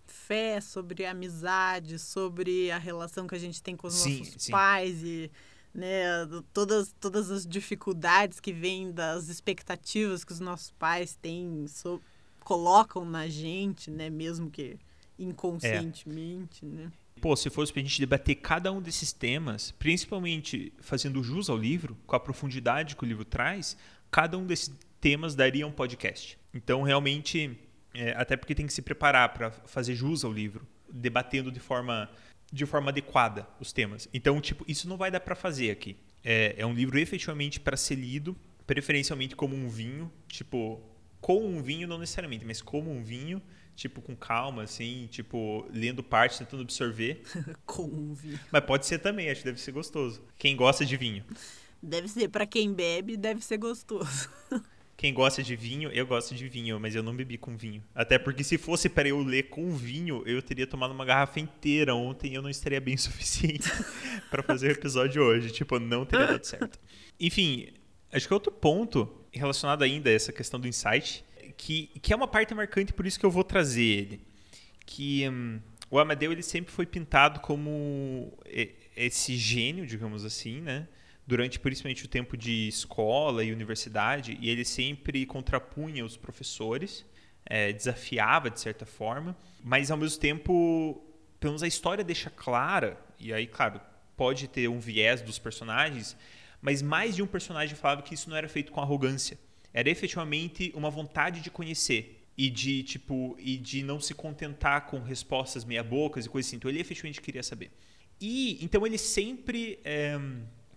fé, sobre amizade, sobre a relação que a gente tem com os sim, nossos sim. pais e né, todas, todas as dificuldades que vêm das expectativas que os nossos pais têm, so, colocam na gente, né, mesmo que inconscientemente, é. né? Pô, se fosse pra gente debater cada um desses temas, principalmente fazendo jus ao livro, com a profundidade que o livro traz, cada um desses temas daria um podcast. Então, realmente, é, até porque tem que se preparar para fazer jus ao livro, debatendo de forma, de forma adequada os temas. Então, tipo, isso não vai dar para fazer aqui. É, é um livro efetivamente para ser lido, preferencialmente como um vinho, tipo, com um vinho não necessariamente, mas como um vinho, tipo, com calma, assim, tipo, lendo partes, tentando absorver. *laughs* com um vinho. Mas pode ser também, acho que deve ser gostoso. Quem gosta de vinho. Deve ser, para quem bebe, deve ser gostoso. *laughs* Quem gosta de vinho, eu gosto de vinho, mas eu não bebi com vinho. Até porque se fosse para eu ler com vinho, eu teria tomado uma garrafa inteira ontem e eu não estaria bem o *laughs* suficiente para fazer o episódio hoje. Tipo, não teria dado certo. Enfim, acho que outro ponto relacionado ainda a essa questão do insight, que, que é uma parte marcante, por isso que eu vou trazer ele. Que hum, o Amadeu ele sempre foi pintado como esse gênio, digamos assim, né? Durante principalmente o tempo de escola e universidade, e ele sempre contrapunha os professores, é, desafiava de certa forma, mas ao mesmo tempo, pelo menos a história deixa clara, e aí, claro, pode ter um viés dos personagens, mas mais de um personagem falava que isso não era feito com arrogância, era efetivamente uma vontade de conhecer e de tipo e de não se contentar com respostas meia bocas e coisas assim. Então ele efetivamente queria saber. E então ele sempre é,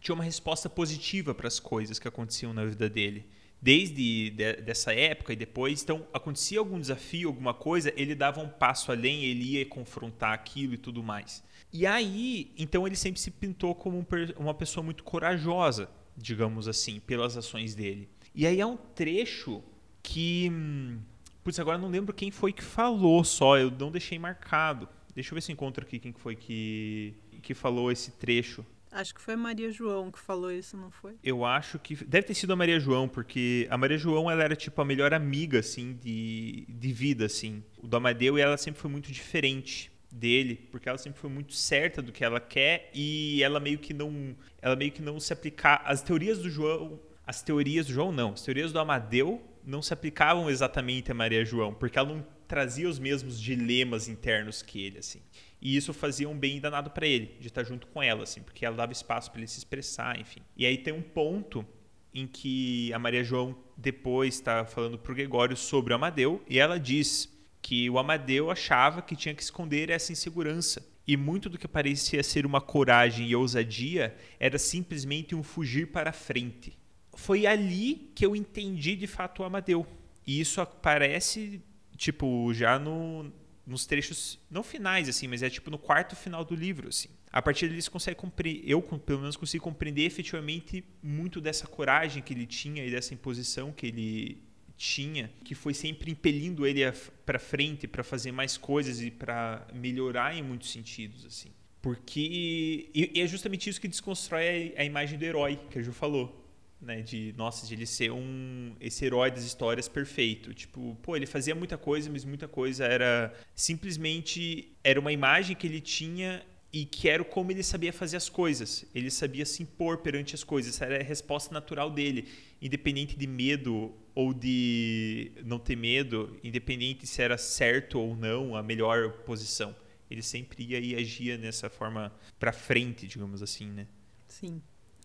tinha uma resposta positiva para as coisas que aconteciam na vida dele. Desde de, dessa época e depois, então acontecia algum desafio, alguma coisa, ele dava um passo além, ele ia confrontar aquilo e tudo mais. E aí, então ele sempre se pintou como um, uma pessoa muito corajosa, digamos assim, pelas ações dele. E aí há um trecho que. Hum, putz, agora não lembro quem foi que falou só, eu não deixei marcado. Deixa eu ver se encontro aqui quem foi que, que falou esse trecho. Acho que foi a Maria João que falou isso, não foi? Eu acho que deve ter sido a Maria João, porque a Maria João ela era tipo a melhor amiga assim de, de vida assim. O do Amadeu e ela sempre foi muito diferente dele, porque ela sempre foi muito certa do que ela quer e ela meio que não, ela meio que não se aplicar as teorias do João, as teorias do João não, as teorias do Amadeu não se aplicavam exatamente a Maria João, porque ela não trazia os mesmos dilemas internos que ele assim. E isso fazia um bem danado para ele, de estar junto com ela, assim, porque ela dava espaço para ele se expressar, enfim. E aí tem um ponto em que a Maria João depois está falando para o Gregório sobre o Amadeu, e ela diz que o Amadeu achava que tinha que esconder essa insegurança. E muito do que parecia ser uma coragem e ousadia era simplesmente um fugir para frente. Foi ali que eu entendi de fato o Amadeu. E isso aparece, tipo, já no, nos trechos, não finais, assim, mas é tipo no quarto final do livro, assim. A partir dele consegue compreender, eu pelo menos consigo compreender efetivamente muito dessa coragem que ele tinha e dessa imposição que ele tinha, que foi sempre impelindo ele para frente, para fazer mais coisas e para melhorar em muitos sentidos, assim. Porque e é justamente isso que desconstrói a imagem do herói que a Ju falou né, de nossa, de ele ser um esse herói das histórias perfeito. Tipo, pô, ele fazia muita coisa, mas muita coisa era simplesmente era uma imagem que ele tinha e que era como ele sabia fazer as coisas. Ele sabia se impor perante as coisas. Essa era a resposta natural dele, independente de medo ou de não ter medo, independente se era certo ou não a melhor posição. Ele sempre ia e agia nessa forma para frente, digamos assim, né? Sim.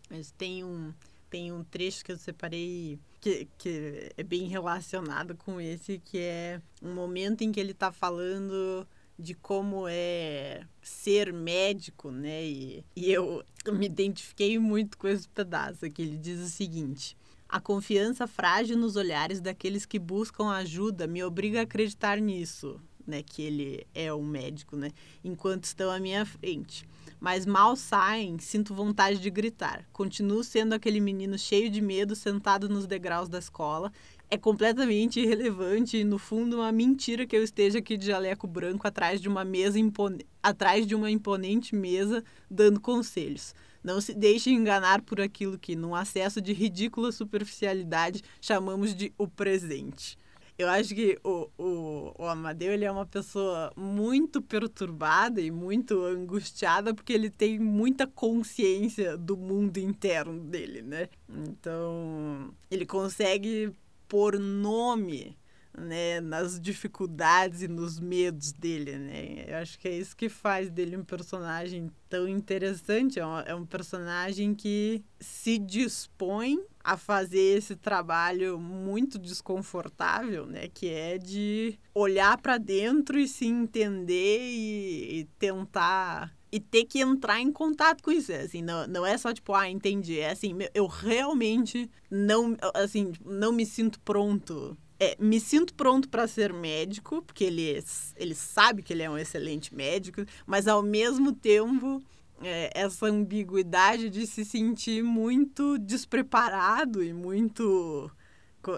Mas tem um tem um trecho que eu separei que, que é bem relacionado com esse, que é um momento em que ele está falando de como é ser médico, né? E, e eu me identifiquei muito com esse pedaço que ele diz o seguinte: a confiança frágil nos olhares daqueles que buscam ajuda me obriga a acreditar nisso, né? Que ele é um médico, né? Enquanto estão à minha frente mas mal saem, sinto vontade de gritar. Continuo sendo aquele menino cheio de medo sentado nos degraus da escola. É completamente irrelevante e, no fundo, uma mentira que eu esteja aqui de jaleco branco atrás de uma mesa impone... atrás de uma imponente mesa dando conselhos. Não se deixe enganar por aquilo que, num acesso de ridícula superficialidade, chamamos de o presente. Eu acho que o, o, o Amadeu ele é uma pessoa muito perturbada e muito angustiada porque ele tem muita consciência do mundo interno dele, né? Então, ele consegue pôr nome né, nas dificuldades e nos medos dele, né? Eu acho que é isso que faz dele um personagem tão interessante. É um, é um personagem que se dispõe a fazer esse trabalho muito desconfortável, né? Que é de olhar para dentro e se entender e, e tentar e ter que entrar em contato com isso. Assim, não, não é só tipo, ah, entendi. É assim, eu realmente não, assim, não me sinto pronto é, me sinto pronto para ser médico, porque ele, ele sabe que ele é um excelente médico, mas ao mesmo tempo é, essa ambiguidade de se sentir muito despreparado e muito.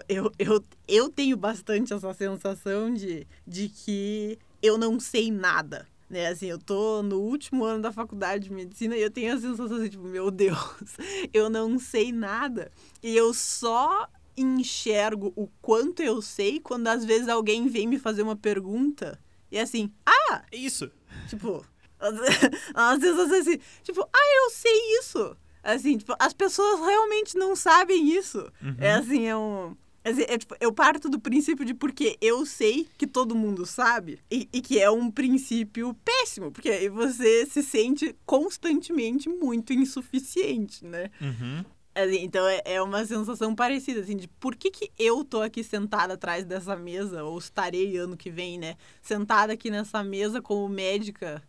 Eu, eu, eu tenho bastante essa sensação de, de que eu não sei nada. Né, assim, eu tô no último ano da faculdade de medicina e eu tenho a sensação assim, tipo, meu Deus, *laughs* eu não sei nada. E eu só enxergo o quanto eu sei quando às vezes alguém vem me fazer uma pergunta e é assim, ah! Isso! Tipo, *laughs* às vezes assim, tipo, ah, eu sei isso! Assim, tipo, as pessoas realmente não sabem isso. Uhum. É assim, é um. Assim, é, tipo, eu parto do princípio de porque eu sei que todo mundo sabe e, e, que é um princípio péssimo, porque você se sente constantemente muito insuficiente, né? Uhum. Assim, então é, é uma sensação parecida, assim, de por que, que eu tô aqui sentada atrás dessa mesa, ou estarei ano que vem, né? Sentada aqui nessa mesa como médica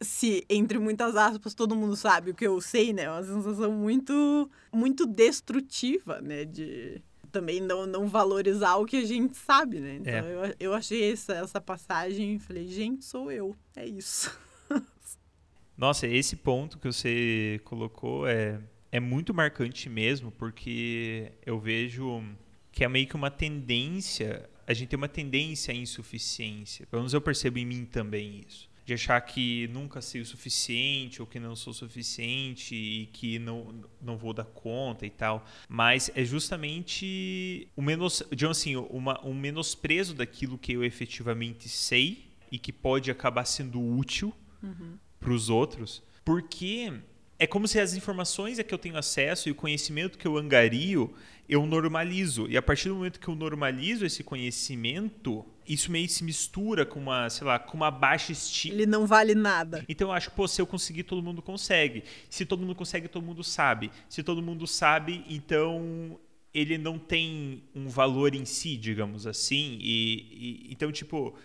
se, entre muitas aspas, todo mundo sabe o que eu sei, né? É uma sensação muito, muito destrutiva, né? De também não, não valorizar o que a gente sabe, né? Então é. eu, eu achei essa, essa passagem e falei, gente, sou eu. É isso. *laughs* Nossa, esse ponto que você colocou é, é muito marcante mesmo, porque eu vejo que é meio que uma tendência, a gente tem uma tendência à insuficiência. Pelo menos eu percebo em mim também isso de achar que nunca sei o suficiente ou que não sou suficiente e que não, não vou dar conta e tal. Mas é justamente o menos, digamos assim, uma, um menosprezo daquilo que eu efetivamente sei e que pode acabar sendo útil uhum. para os outros. Porque é como se as informações a que eu tenho acesso e o conhecimento que eu angario, eu normalizo. E a partir do momento que eu normalizo esse conhecimento, isso meio se mistura com uma, sei lá, com uma baixa estima. Ele não vale nada. Então eu acho que, pô, se eu conseguir, todo mundo consegue. Se todo mundo consegue, todo mundo sabe. Se todo mundo sabe, então ele não tem um valor em si, digamos assim. E, e então, tipo,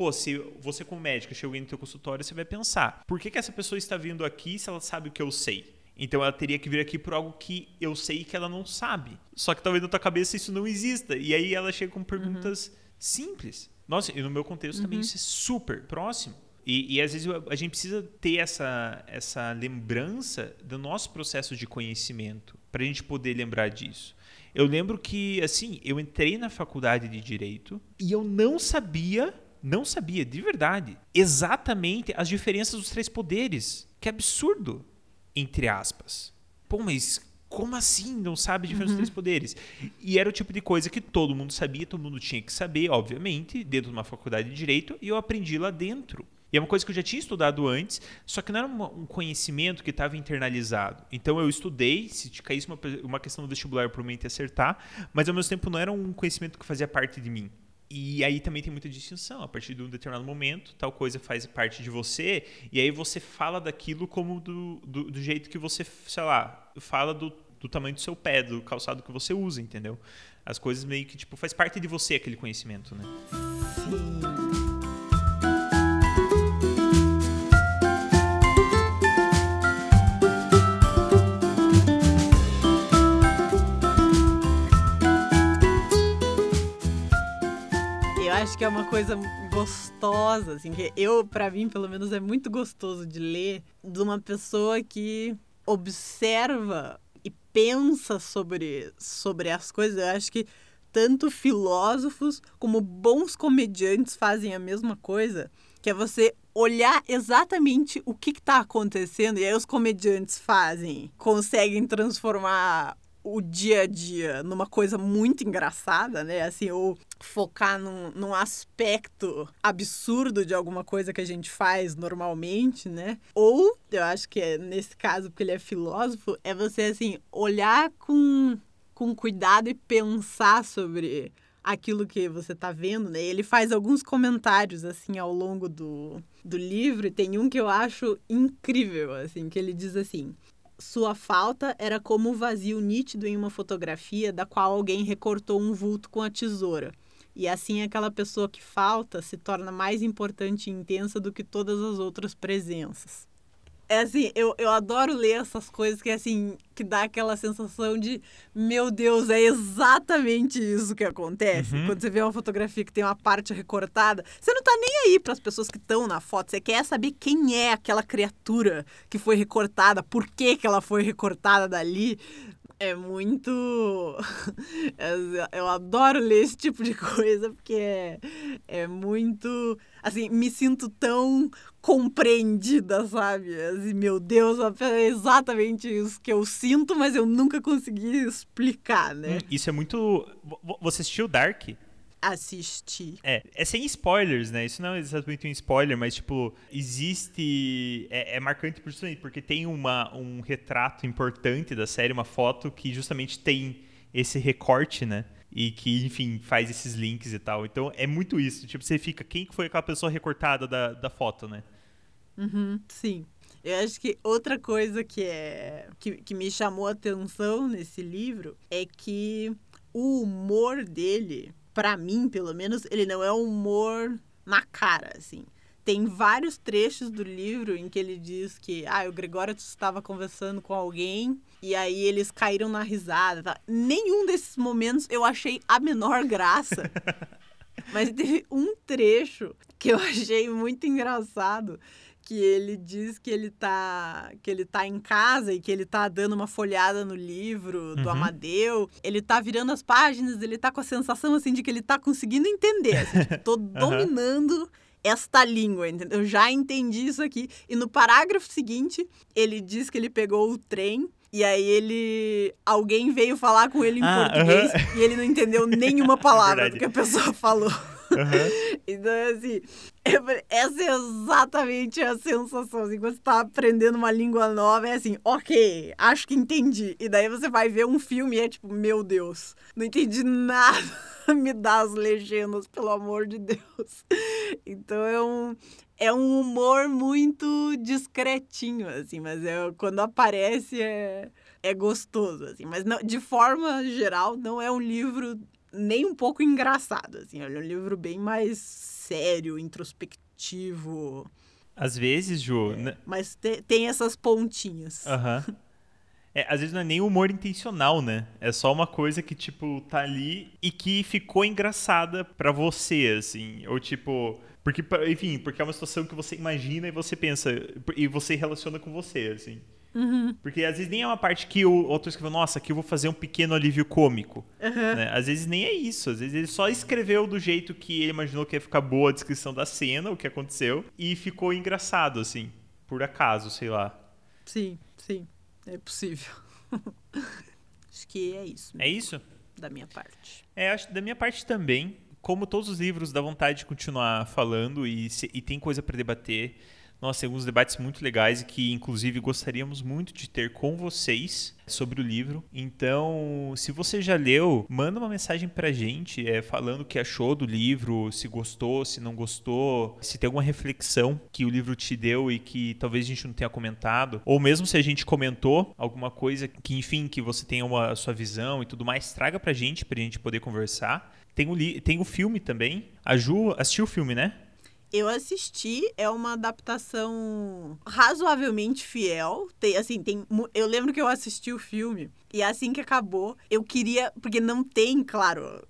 pô, se você como médico chega no teu consultório, você vai pensar, por que, que essa pessoa está vindo aqui se ela sabe o que eu sei? Então ela teria que vir aqui por algo que eu sei que ela não sabe. Só que talvez na tua cabeça isso não exista. E aí ela chega com perguntas uhum simples. Nossa, e no meu contexto uhum. também isso é super próximo. E, e às vezes a gente precisa ter essa, essa lembrança do nosso processo de conhecimento para a gente poder lembrar disso. Eu lembro que, assim, eu entrei na faculdade de Direito e eu não sabia, não sabia, de verdade, exatamente as diferenças dos três poderes. Que absurdo, entre aspas. Pô, mas como assim não sabe a diferença uhum. dos três poderes? E era o tipo de coisa que todo mundo sabia, todo mundo tinha que saber, obviamente, dentro de uma faculdade de direito, e eu aprendi lá dentro. E é uma coisa que eu já tinha estudado antes, só que não era um conhecimento que estava internalizado. Então eu estudei, se caísse uma, uma questão do vestibular, eu ia acertar, mas ao mesmo tempo não era um conhecimento que fazia parte de mim. E aí também tem muita distinção. A partir de um determinado momento, tal coisa faz parte de você, e aí você fala daquilo como do, do, do jeito que você, sei lá, fala do, do tamanho do seu pé, do calçado que você usa, entendeu? As coisas meio que, tipo, faz parte de você aquele conhecimento, né? Sim. Que é uma coisa gostosa, assim, que eu, para mim, pelo menos, é muito gostoso de ler de uma pessoa que observa e pensa sobre, sobre as coisas. Eu acho que tanto filósofos como bons comediantes fazem a mesma coisa, que é você olhar exatamente o que está acontecendo e aí os comediantes fazem, conseguem transformar o dia a dia numa coisa muito engraçada, né? Assim, ou focar num, num aspecto absurdo de alguma coisa que a gente faz normalmente, né? Ou, eu acho que é nesse caso, porque ele é filósofo, é você, assim, olhar com, com cuidado e pensar sobre aquilo que você está vendo, né? Ele faz alguns comentários, assim, ao longo do, do livro, e tem um que eu acho incrível, assim, que ele diz assim... Sua falta era como o vazio nítido em uma fotografia da qual alguém recortou um vulto com a tesoura. E assim aquela pessoa que falta se torna mais importante e intensa do que todas as outras presenças. É assim, eu, eu adoro ler essas coisas que assim, que dá aquela sensação de, meu Deus, é exatamente isso que acontece. Uhum. Quando você vê uma fotografia que tem uma parte recortada, você não tá nem aí para as pessoas que estão na foto, você quer saber quem é aquela criatura que foi recortada, por que, que ela foi recortada dali. É muito. *laughs* Eu adoro ler esse tipo de coisa, porque é, é muito. Assim, me sinto tão compreendida, sabe? Assim, meu Deus, é exatamente isso que eu sinto, mas eu nunca consegui explicar, né? Hum, isso é muito. Você assistiu Dark? Assistir. É, é sem spoilers, né? Isso não é exatamente um spoiler, mas, tipo, existe. É, é marcante por isso porque tem uma, um retrato importante da série, uma foto que justamente tem esse recorte, né? E que, enfim, faz esses links e tal. Então é muito isso. Tipo, você fica, quem foi aquela pessoa recortada da, da foto, né? Uhum, sim. Eu acho que outra coisa que, é, que, que me chamou a atenção nesse livro é que o humor dele para mim, pelo menos, ele não é um humor na cara, assim. tem vários trechos do livro em que ele diz que ah, o Gregório estava conversando com alguém e aí eles caíram na risada. Tá? Nenhum desses momentos eu achei a menor graça. *laughs* Mas teve um trecho que eu achei muito engraçado, que ele diz que ele tá que ele tá em casa e que ele tá dando uma folhada no livro do uhum. Amadeu. Ele tá virando as páginas, ele tá com a sensação assim de que ele tá conseguindo entender, assim, tipo, tô *laughs* uhum. dominando esta língua, entendeu? Eu já entendi isso aqui. E no parágrafo seguinte, ele diz que ele pegou o trem e aí ele. Alguém veio falar com ele em ah, português e ele não entendeu *laughs* nenhuma palavra do que a pessoa falou. Uhum. *laughs* então, assim, *laughs* essa é exatamente a sensação. Assim, quando você tá aprendendo uma língua nova, é assim, ok, acho que entendi. E daí você vai ver um filme e é tipo, meu Deus, não entendi nada. *laughs* Me dá as legendas, pelo amor de Deus. *laughs* Então é um, é um humor muito discretinho, assim, mas é, quando aparece é, é gostoso, assim. Mas não, de forma geral, não é um livro nem um pouco engraçado, assim. É um livro bem mais sério, introspectivo. Às vezes, Ju... É, né? Mas te, tem essas pontinhas. Aham. Uhum. *laughs* É, às vezes não é nem humor intencional, né? É só uma coisa que, tipo, tá ali e que ficou engraçada para você, assim. Ou, tipo, porque, enfim, porque é uma situação que você imagina e você pensa, e você relaciona com você, assim. Uhum. Porque às vezes nem é uma parte que o outro escreveu, nossa, aqui eu vou fazer um pequeno alívio cômico. Uhum. Né? Às vezes nem é isso. Às vezes ele só escreveu do jeito que ele imaginou que ia ficar boa a descrição da cena, o que aconteceu, e ficou engraçado, assim, por acaso, sei lá. Sim, sim. É possível. *laughs* acho que é isso. É isso? Da minha parte. É, acho da minha parte também como todos os livros, dá vontade de continuar falando e, se, e tem coisa para debater. Nós temos alguns debates muito legais e que, inclusive, gostaríamos muito de ter com vocês sobre o livro. Então, se você já leu, manda uma mensagem pra gente é, falando o que achou do livro, se gostou, se não gostou, se tem alguma reflexão que o livro te deu e que talvez a gente não tenha comentado, ou mesmo se a gente comentou alguma coisa que, enfim, que você tenha uma sua visão e tudo mais, traga pra gente, pra gente poder conversar. Tem o, tem o filme também. A Ju assistiu o filme, né? Eu assisti, é uma adaptação razoavelmente fiel. Tem, assim, tem, eu lembro que eu assisti o filme e assim que acabou, eu queria. Porque não tem, claro,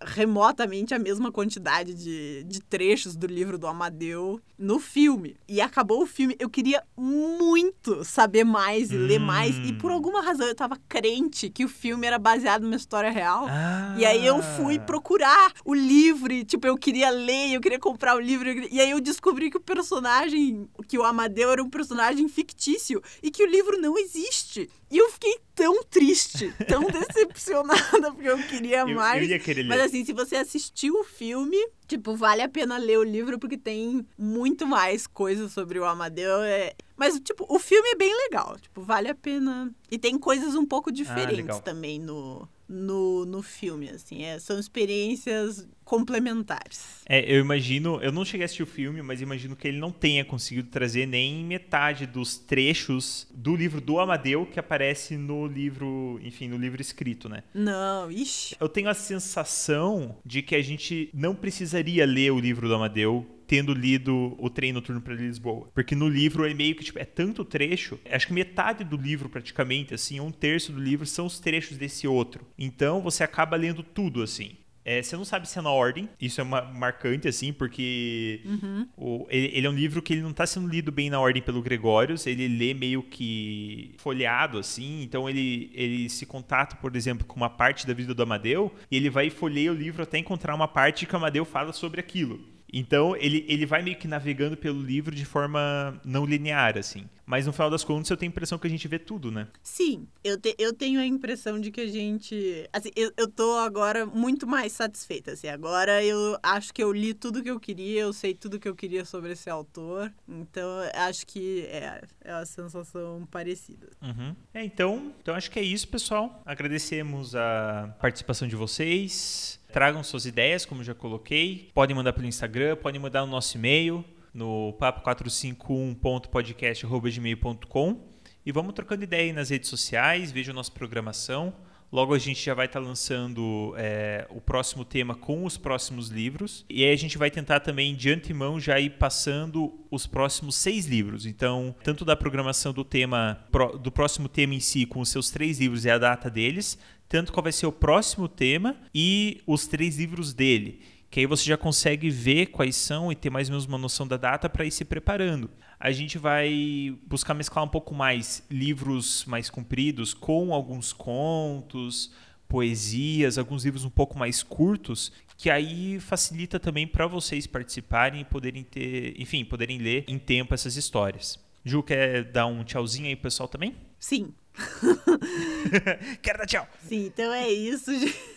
remotamente a mesma quantidade de, de trechos do livro do Amadeu no filme. E acabou o filme, eu queria muito saber mais e hum. ler mais. E por hum. alguma razão eu tava crente que o filme era baseado numa história real. Ah. E aí eu fui procurar o livro e, tipo, eu queria ler, eu queria comprar o livro. E aí eu descobri que o personagem, que o Amadeu era um personagem fictício e que o livro não existe. E eu fiquei tão triste, tão *laughs* decepcionada, porque eu queria mais. Eu ia querer ler. Mas assim, se você assistiu o filme, tipo, vale a pena ler o livro, porque tem muito mais coisas sobre o Amadeu. É... Mas, tipo, o filme é bem legal. Tipo, vale a pena. E tem coisas um pouco ah, diferentes ah, também no, no, no filme, assim. É, são experiências complementares. É, eu imagino, eu não cheguei a assistir o filme, mas imagino que ele não tenha conseguido trazer nem metade dos trechos do livro do Amadeu que aparece no livro, enfim, no livro escrito, né? Não, ixi. Eu tenho a sensação de que a gente não precisaria ler o livro do Amadeu tendo lido o Trem Noturno para Lisboa. Porque no livro é meio que, tipo, é tanto trecho, acho que metade do livro praticamente, assim, um terço do livro são os trechos desse outro. Então você acaba lendo tudo, assim. É, você não sabe se é na ordem, isso é uma, marcante, assim, porque uhum. o, ele, ele, é um livro que ele não está sendo lido bem na ordem pelo Gregórios, ele lê meio que folheado, assim, então ele, ele se contata, por exemplo, com uma parte da vida do Amadeu, e ele vai folhear o livro até encontrar uma parte que o Amadeu fala sobre aquilo. Então, ele, ele vai meio que navegando pelo livro de forma não linear, assim. Mas no final das contas, eu tenho a impressão que a gente vê tudo, né? Sim, eu, te, eu tenho a impressão de que a gente. Assim, eu, eu tô agora muito mais satisfeita. Assim, agora eu acho que eu li tudo que eu queria, eu sei tudo que eu queria sobre esse autor. Então, acho que é, é uma sensação parecida. Uhum. É, então, então, acho que é isso, pessoal. Agradecemos a participação de vocês. Tragam suas ideias, como já coloquei. Podem mandar pelo Instagram, podem mandar no nosso e-mail, no papo451.podcast.gmail.com. E vamos trocando ideia aí nas redes sociais, vejam nossa programação. Logo a gente já vai estar tá lançando é, o próximo tema com os próximos livros. E aí a gente vai tentar também, de antemão, já ir passando os próximos seis livros. Então, tanto da programação do tema, do próximo tema em si, com os seus três livros e a data deles, tanto qual vai ser o próximo tema e os três livros dele que aí você já consegue ver quais são e ter mais ou menos uma noção da data para ir se preparando. A gente vai buscar mesclar um pouco mais livros mais compridos com alguns contos, poesias, alguns livros um pouco mais curtos, que aí facilita também para vocês participarem e poderem ter, enfim, poderem ler em tempo essas histórias. Ju, quer dar um tchauzinho aí pro pessoal também? Sim. *laughs* Quero dar tchau. Sim, então é isso. *laughs*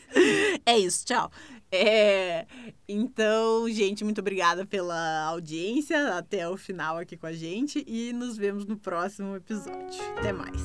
É isso, tchau. É, então, gente, muito obrigada pela audiência até o final aqui com a gente e nos vemos no próximo episódio. Até mais.